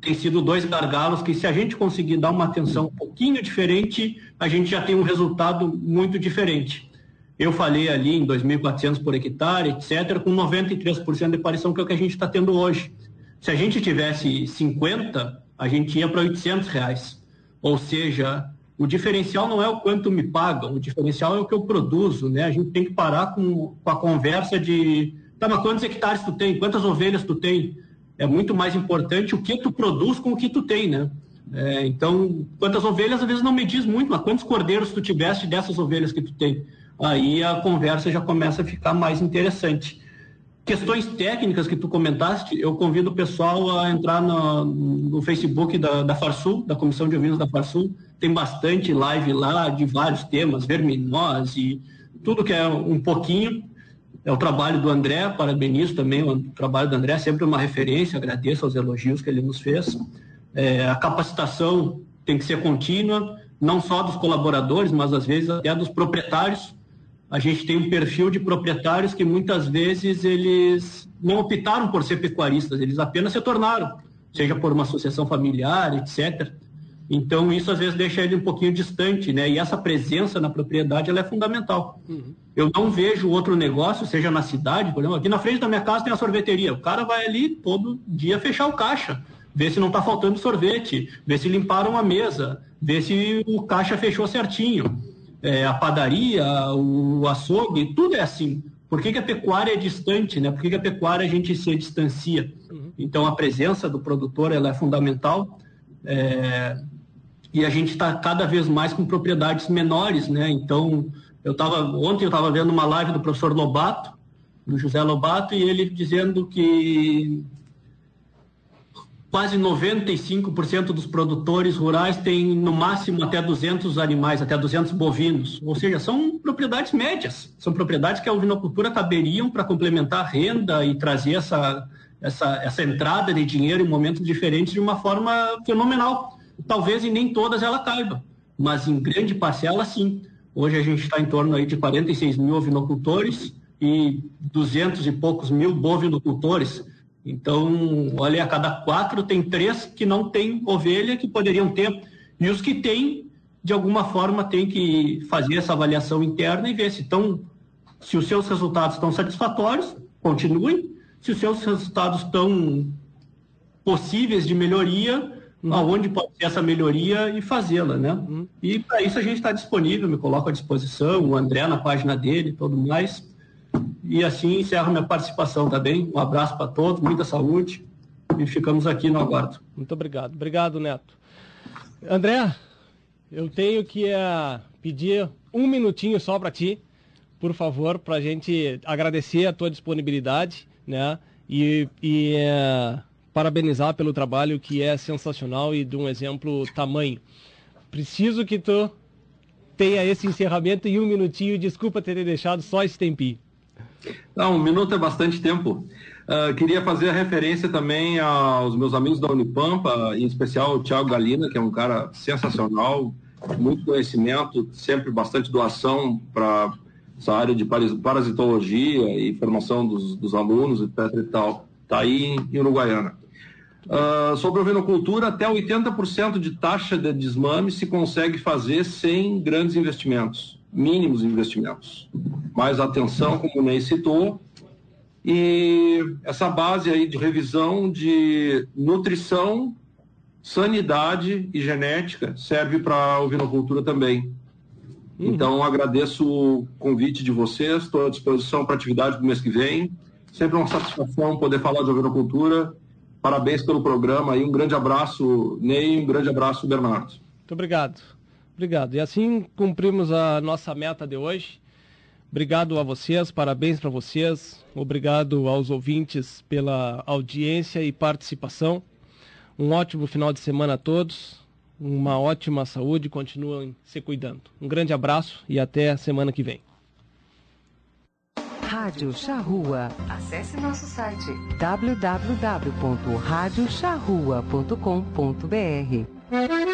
tem sido dois gargalos que, se a gente conseguir dar uma atenção um pouquinho diferente, a gente já tem um resultado muito diferente. Eu falei ali em 2.400 por hectare, etc., com 93% de aparição, que é o que a gente está tendo hoje. Se a gente tivesse 50, a gente ia para 800 reais. Ou seja, o diferencial não é o quanto me pagam, o diferencial é o que eu produzo, né? A gente tem que parar com, com a conversa de, tá, mas quantos hectares tu tem? Quantas ovelhas tu tem? É muito mais importante o que tu produz com o que tu tem, né? É, então, quantas ovelhas às vezes não me diz muito, mas quantos cordeiros tu tiveste dessas ovelhas que tu tem? Aí a conversa já começa a ficar mais interessante. Questões técnicas que tu comentaste, eu convido o pessoal a entrar no, no Facebook da, da Farsul, da Comissão de Ovinos da Farsul. Tem bastante live lá de vários temas, verminose, tudo que é um pouquinho. é o trabalho do André, parabenizo também o trabalho do André, sempre uma referência, agradeço aos elogios que ele nos fez. É, a capacitação tem que ser contínua, não só dos colaboradores, mas às vezes até dos proprietários. A gente tem um perfil de proprietários que muitas vezes eles não optaram por ser pecuaristas, eles apenas se tornaram, seja por uma associação familiar, etc. Então isso às vezes deixa ele um pouquinho distante, né? E essa presença na propriedade ela é fundamental. Uhum. Eu não vejo outro negócio, seja na cidade, por exemplo, aqui na frente da minha casa tem a sorveteria. O cara vai ali todo dia fechar o caixa, ver se não está faltando sorvete, ver se limparam a mesa, ver se o caixa fechou certinho. É, a padaria, o açougue, tudo é assim. Por que, que, a pecuária é distante, né? Por que, que a pecuária a gente se distancia? Uhum. Então a presença do produtor ela é fundamental. É, e a gente está cada vez mais com propriedades menores, né? Então, eu tava, ontem eu estava vendo uma live do professor Lobato, do José Lobato, e ele dizendo que quase 95% dos produtores rurais têm no máximo até 200 animais, até 200 bovinos. Ou seja, são propriedades médias, são propriedades que a ovinocultura caberiam para complementar a renda e trazer essa, essa, essa entrada de dinheiro em momentos diferentes de uma forma fenomenal talvez em nem todas ela caiba, mas em grande parcela sim. Hoje a gente está em torno aí de 46 mil ovinocultores e 200 e poucos mil bovinocultores. Então, olha, a cada quatro tem três que não têm ovelha que poderiam ter. E os que têm, de alguma forma, têm que fazer essa avaliação interna e ver se estão, se os seus resultados estão satisfatórios, continuem. Se os seus resultados estão possíveis de melhoria, aonde pode ser essa melhoria e fazê-la, né? Uhum. E para isso a gente está disponível, me coloco à disposição, o André na página dele, todo mais. E assim encerro minha participação, tá bem? Um abraço para todos, muita saúde e ficamos aqui no aguardo. Muito obrigado. Obrigado, Neto. André, eu tenho que uh, pedir um minutinho só para ti, por favor, para a gente agradecer a tua disponibilidade, né? E, e uh, parabenizar pelo trabalho que é sensacional e de um exemplo tamanho. Preciso que tu tenha esse encerramento em um minutinho. Desculpa ter deixado só esse tempinho. Não, um minuto é bastante tempo. Uh, queria fazer a referência também aos meus amigos da Unipampa, em especial o Thiago Galina, que é um cara sensacional, muito conhecimento, sempre bastante doação para essa área de parasitologia e formação dos, dos alunos, etc. e tal. Está aí em Uruguaiana. Uh, sobre a ovinocultura, até 80% de taxa de desmame se consegue fazer sem grandes investimentos, mínimos investimentos. Mais atenção, como o Ney citou, e essa base aí de revisão de nutrição, sanidade e genética serve para a ovinocultura também. Uhum. Então, agradeço o convite de vocês, estou à disposição para atividade do mês que vem. Sempre uma satisfação poder falar de ovinocultura Parabéns pelo programa e um grande abraço, Ney, um grande abraço, Bernardo. Muito obrigado. Obrigado. E assim cumprimos a nossa meta de hoje. Obrigado a vocês, parabéns para vocês. Obrigado aos ouvintes pela audiência e participação. Um ótimo final de semana a todos. Uma ótima saúde. Continuem se cuidando. Um grande abraço e até a semana que vem. Rádio Charrua. Acesse nosso site www.radiocharrua.com.br.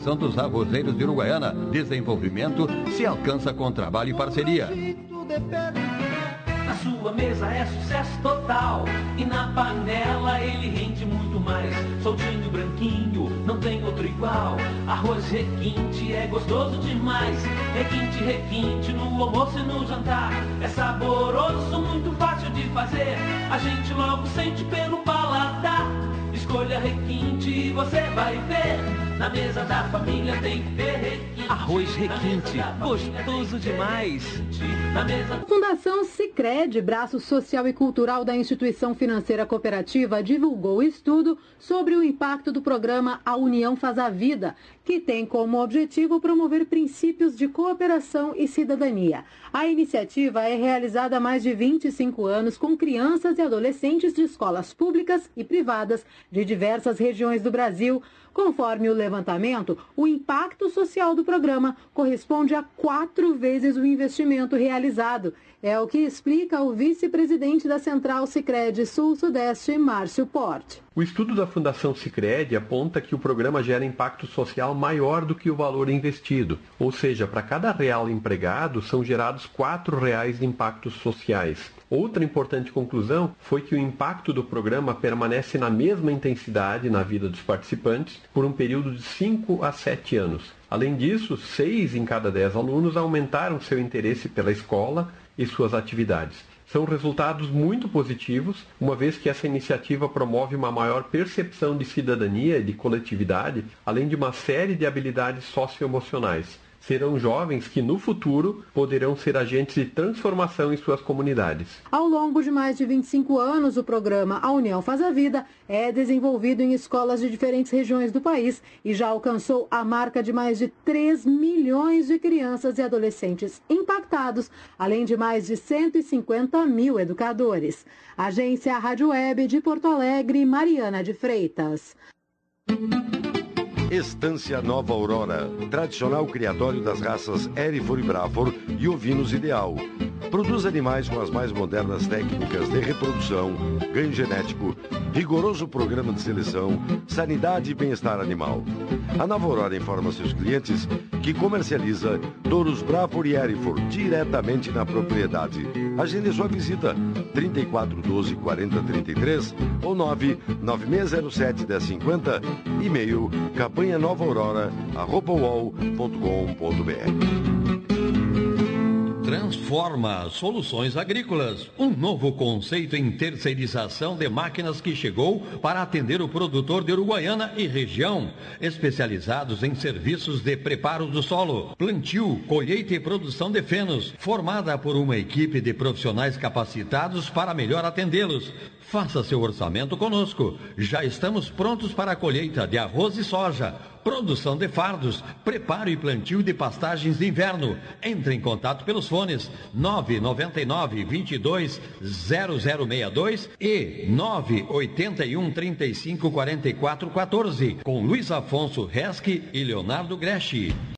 Associação dos Arrozeiros de Uruguaiana. Desenvolvimento se alcança com trabalho e parceria. Na sua mesa é sucesso total E na panela ele rende muito mais. Soltinho, branquinho, não tem outro igual. Arroz requinte é gostoso demais. Requinte, requinte no almoço e no jantar. É saboroso, muito fácil de fazer. A gente logo sente pelo paladar Escolha requinte você vai ver. Na mesa da família tem que ter requinte Arroz requinte, gostoso demais. Mesa Fundação Sicredi, braço social e cultural da instituição financeira cooperativa, divulgou estudo sobre o impacto do programa A União Faz a Vida, que tem como objetivo promover princípios de cooperação e cidadania. A iniciativa é realizada há mais de 25 anos com crianças e adolescentes de escolas públicas e privadas de diversas regiões do Brasil. Conforme o levantamento, o impacto social do programa corresponde a quatro vezes o investimento realizado. É o que explica o vice-presidente da Central Sicredi Sul-Sudeste, Márcio Porte. O estudo da Fundação Sicredi aponta que o programa gera impacto social maior do que o valor investido, ou seja, para cada real empregado são gerados R$ reais de impactos sociais. Outra importante conclusão foi que o impacto do programa permanece na mesma intensidade na vida dos participantes por um período de 5 a 7 anos. Além disso, 6 em cada 10 alunos aumentaram seu interesse pela escola e suas atividades. São resultados muito positivos, uma vez que essa iniciativa promove uma maior percepção de cidadania e de coletividade, além de uma série de habilidades socioemocionais. Serão jovens que, no futuro, poderão ser agentes de transformação em suas comunidades. Ao longo de mais de 25 anos, o programa A União Faz a Vida é desenvolvido em escolas de diferentes regiões do país e já alcançou a marca de mais de 3 milhões de crianças e adolescentes impactados, além de mais de 150 mil educadores. Agência Rádio Web de Porto Alegre, Mariana de Freitas. Estância Nova Aurora, tradicional criatório das raças Erifor e Brafor e ovinos ideal. Produz animais com as mais modernas técnicas de reprodução, ganho genético, rigoroso programa de seleção, sanidade e bem-estar animal. A Nova Aurora informa seus clientes que comercializa touros Brafor e Erifor diretamente na propriedade. Agende sua visita 3412 4033 ou 99607 1050, e-mail campanha nova aurora, Transforma Soluções Agrícolas, um novo conceito em terceirização de máquinas que chegou para atender o produtor de Uruguaiana e região, especializados em serviços de preparo do solo, plantio, colheita e produção de fenos, formada por uma equipe de profissionais capacitados para melhor atendê-los. Faça seu orçamento conosco. Já estamos prontos para a colheita de arroz e soja, produção de fardos, preparo e plantio de pastagens de inverno. Entre em contato pelos fones 999 22 0062 e 981 35 44 14 com Luiz Afonso Resque e Leonardo Greschi.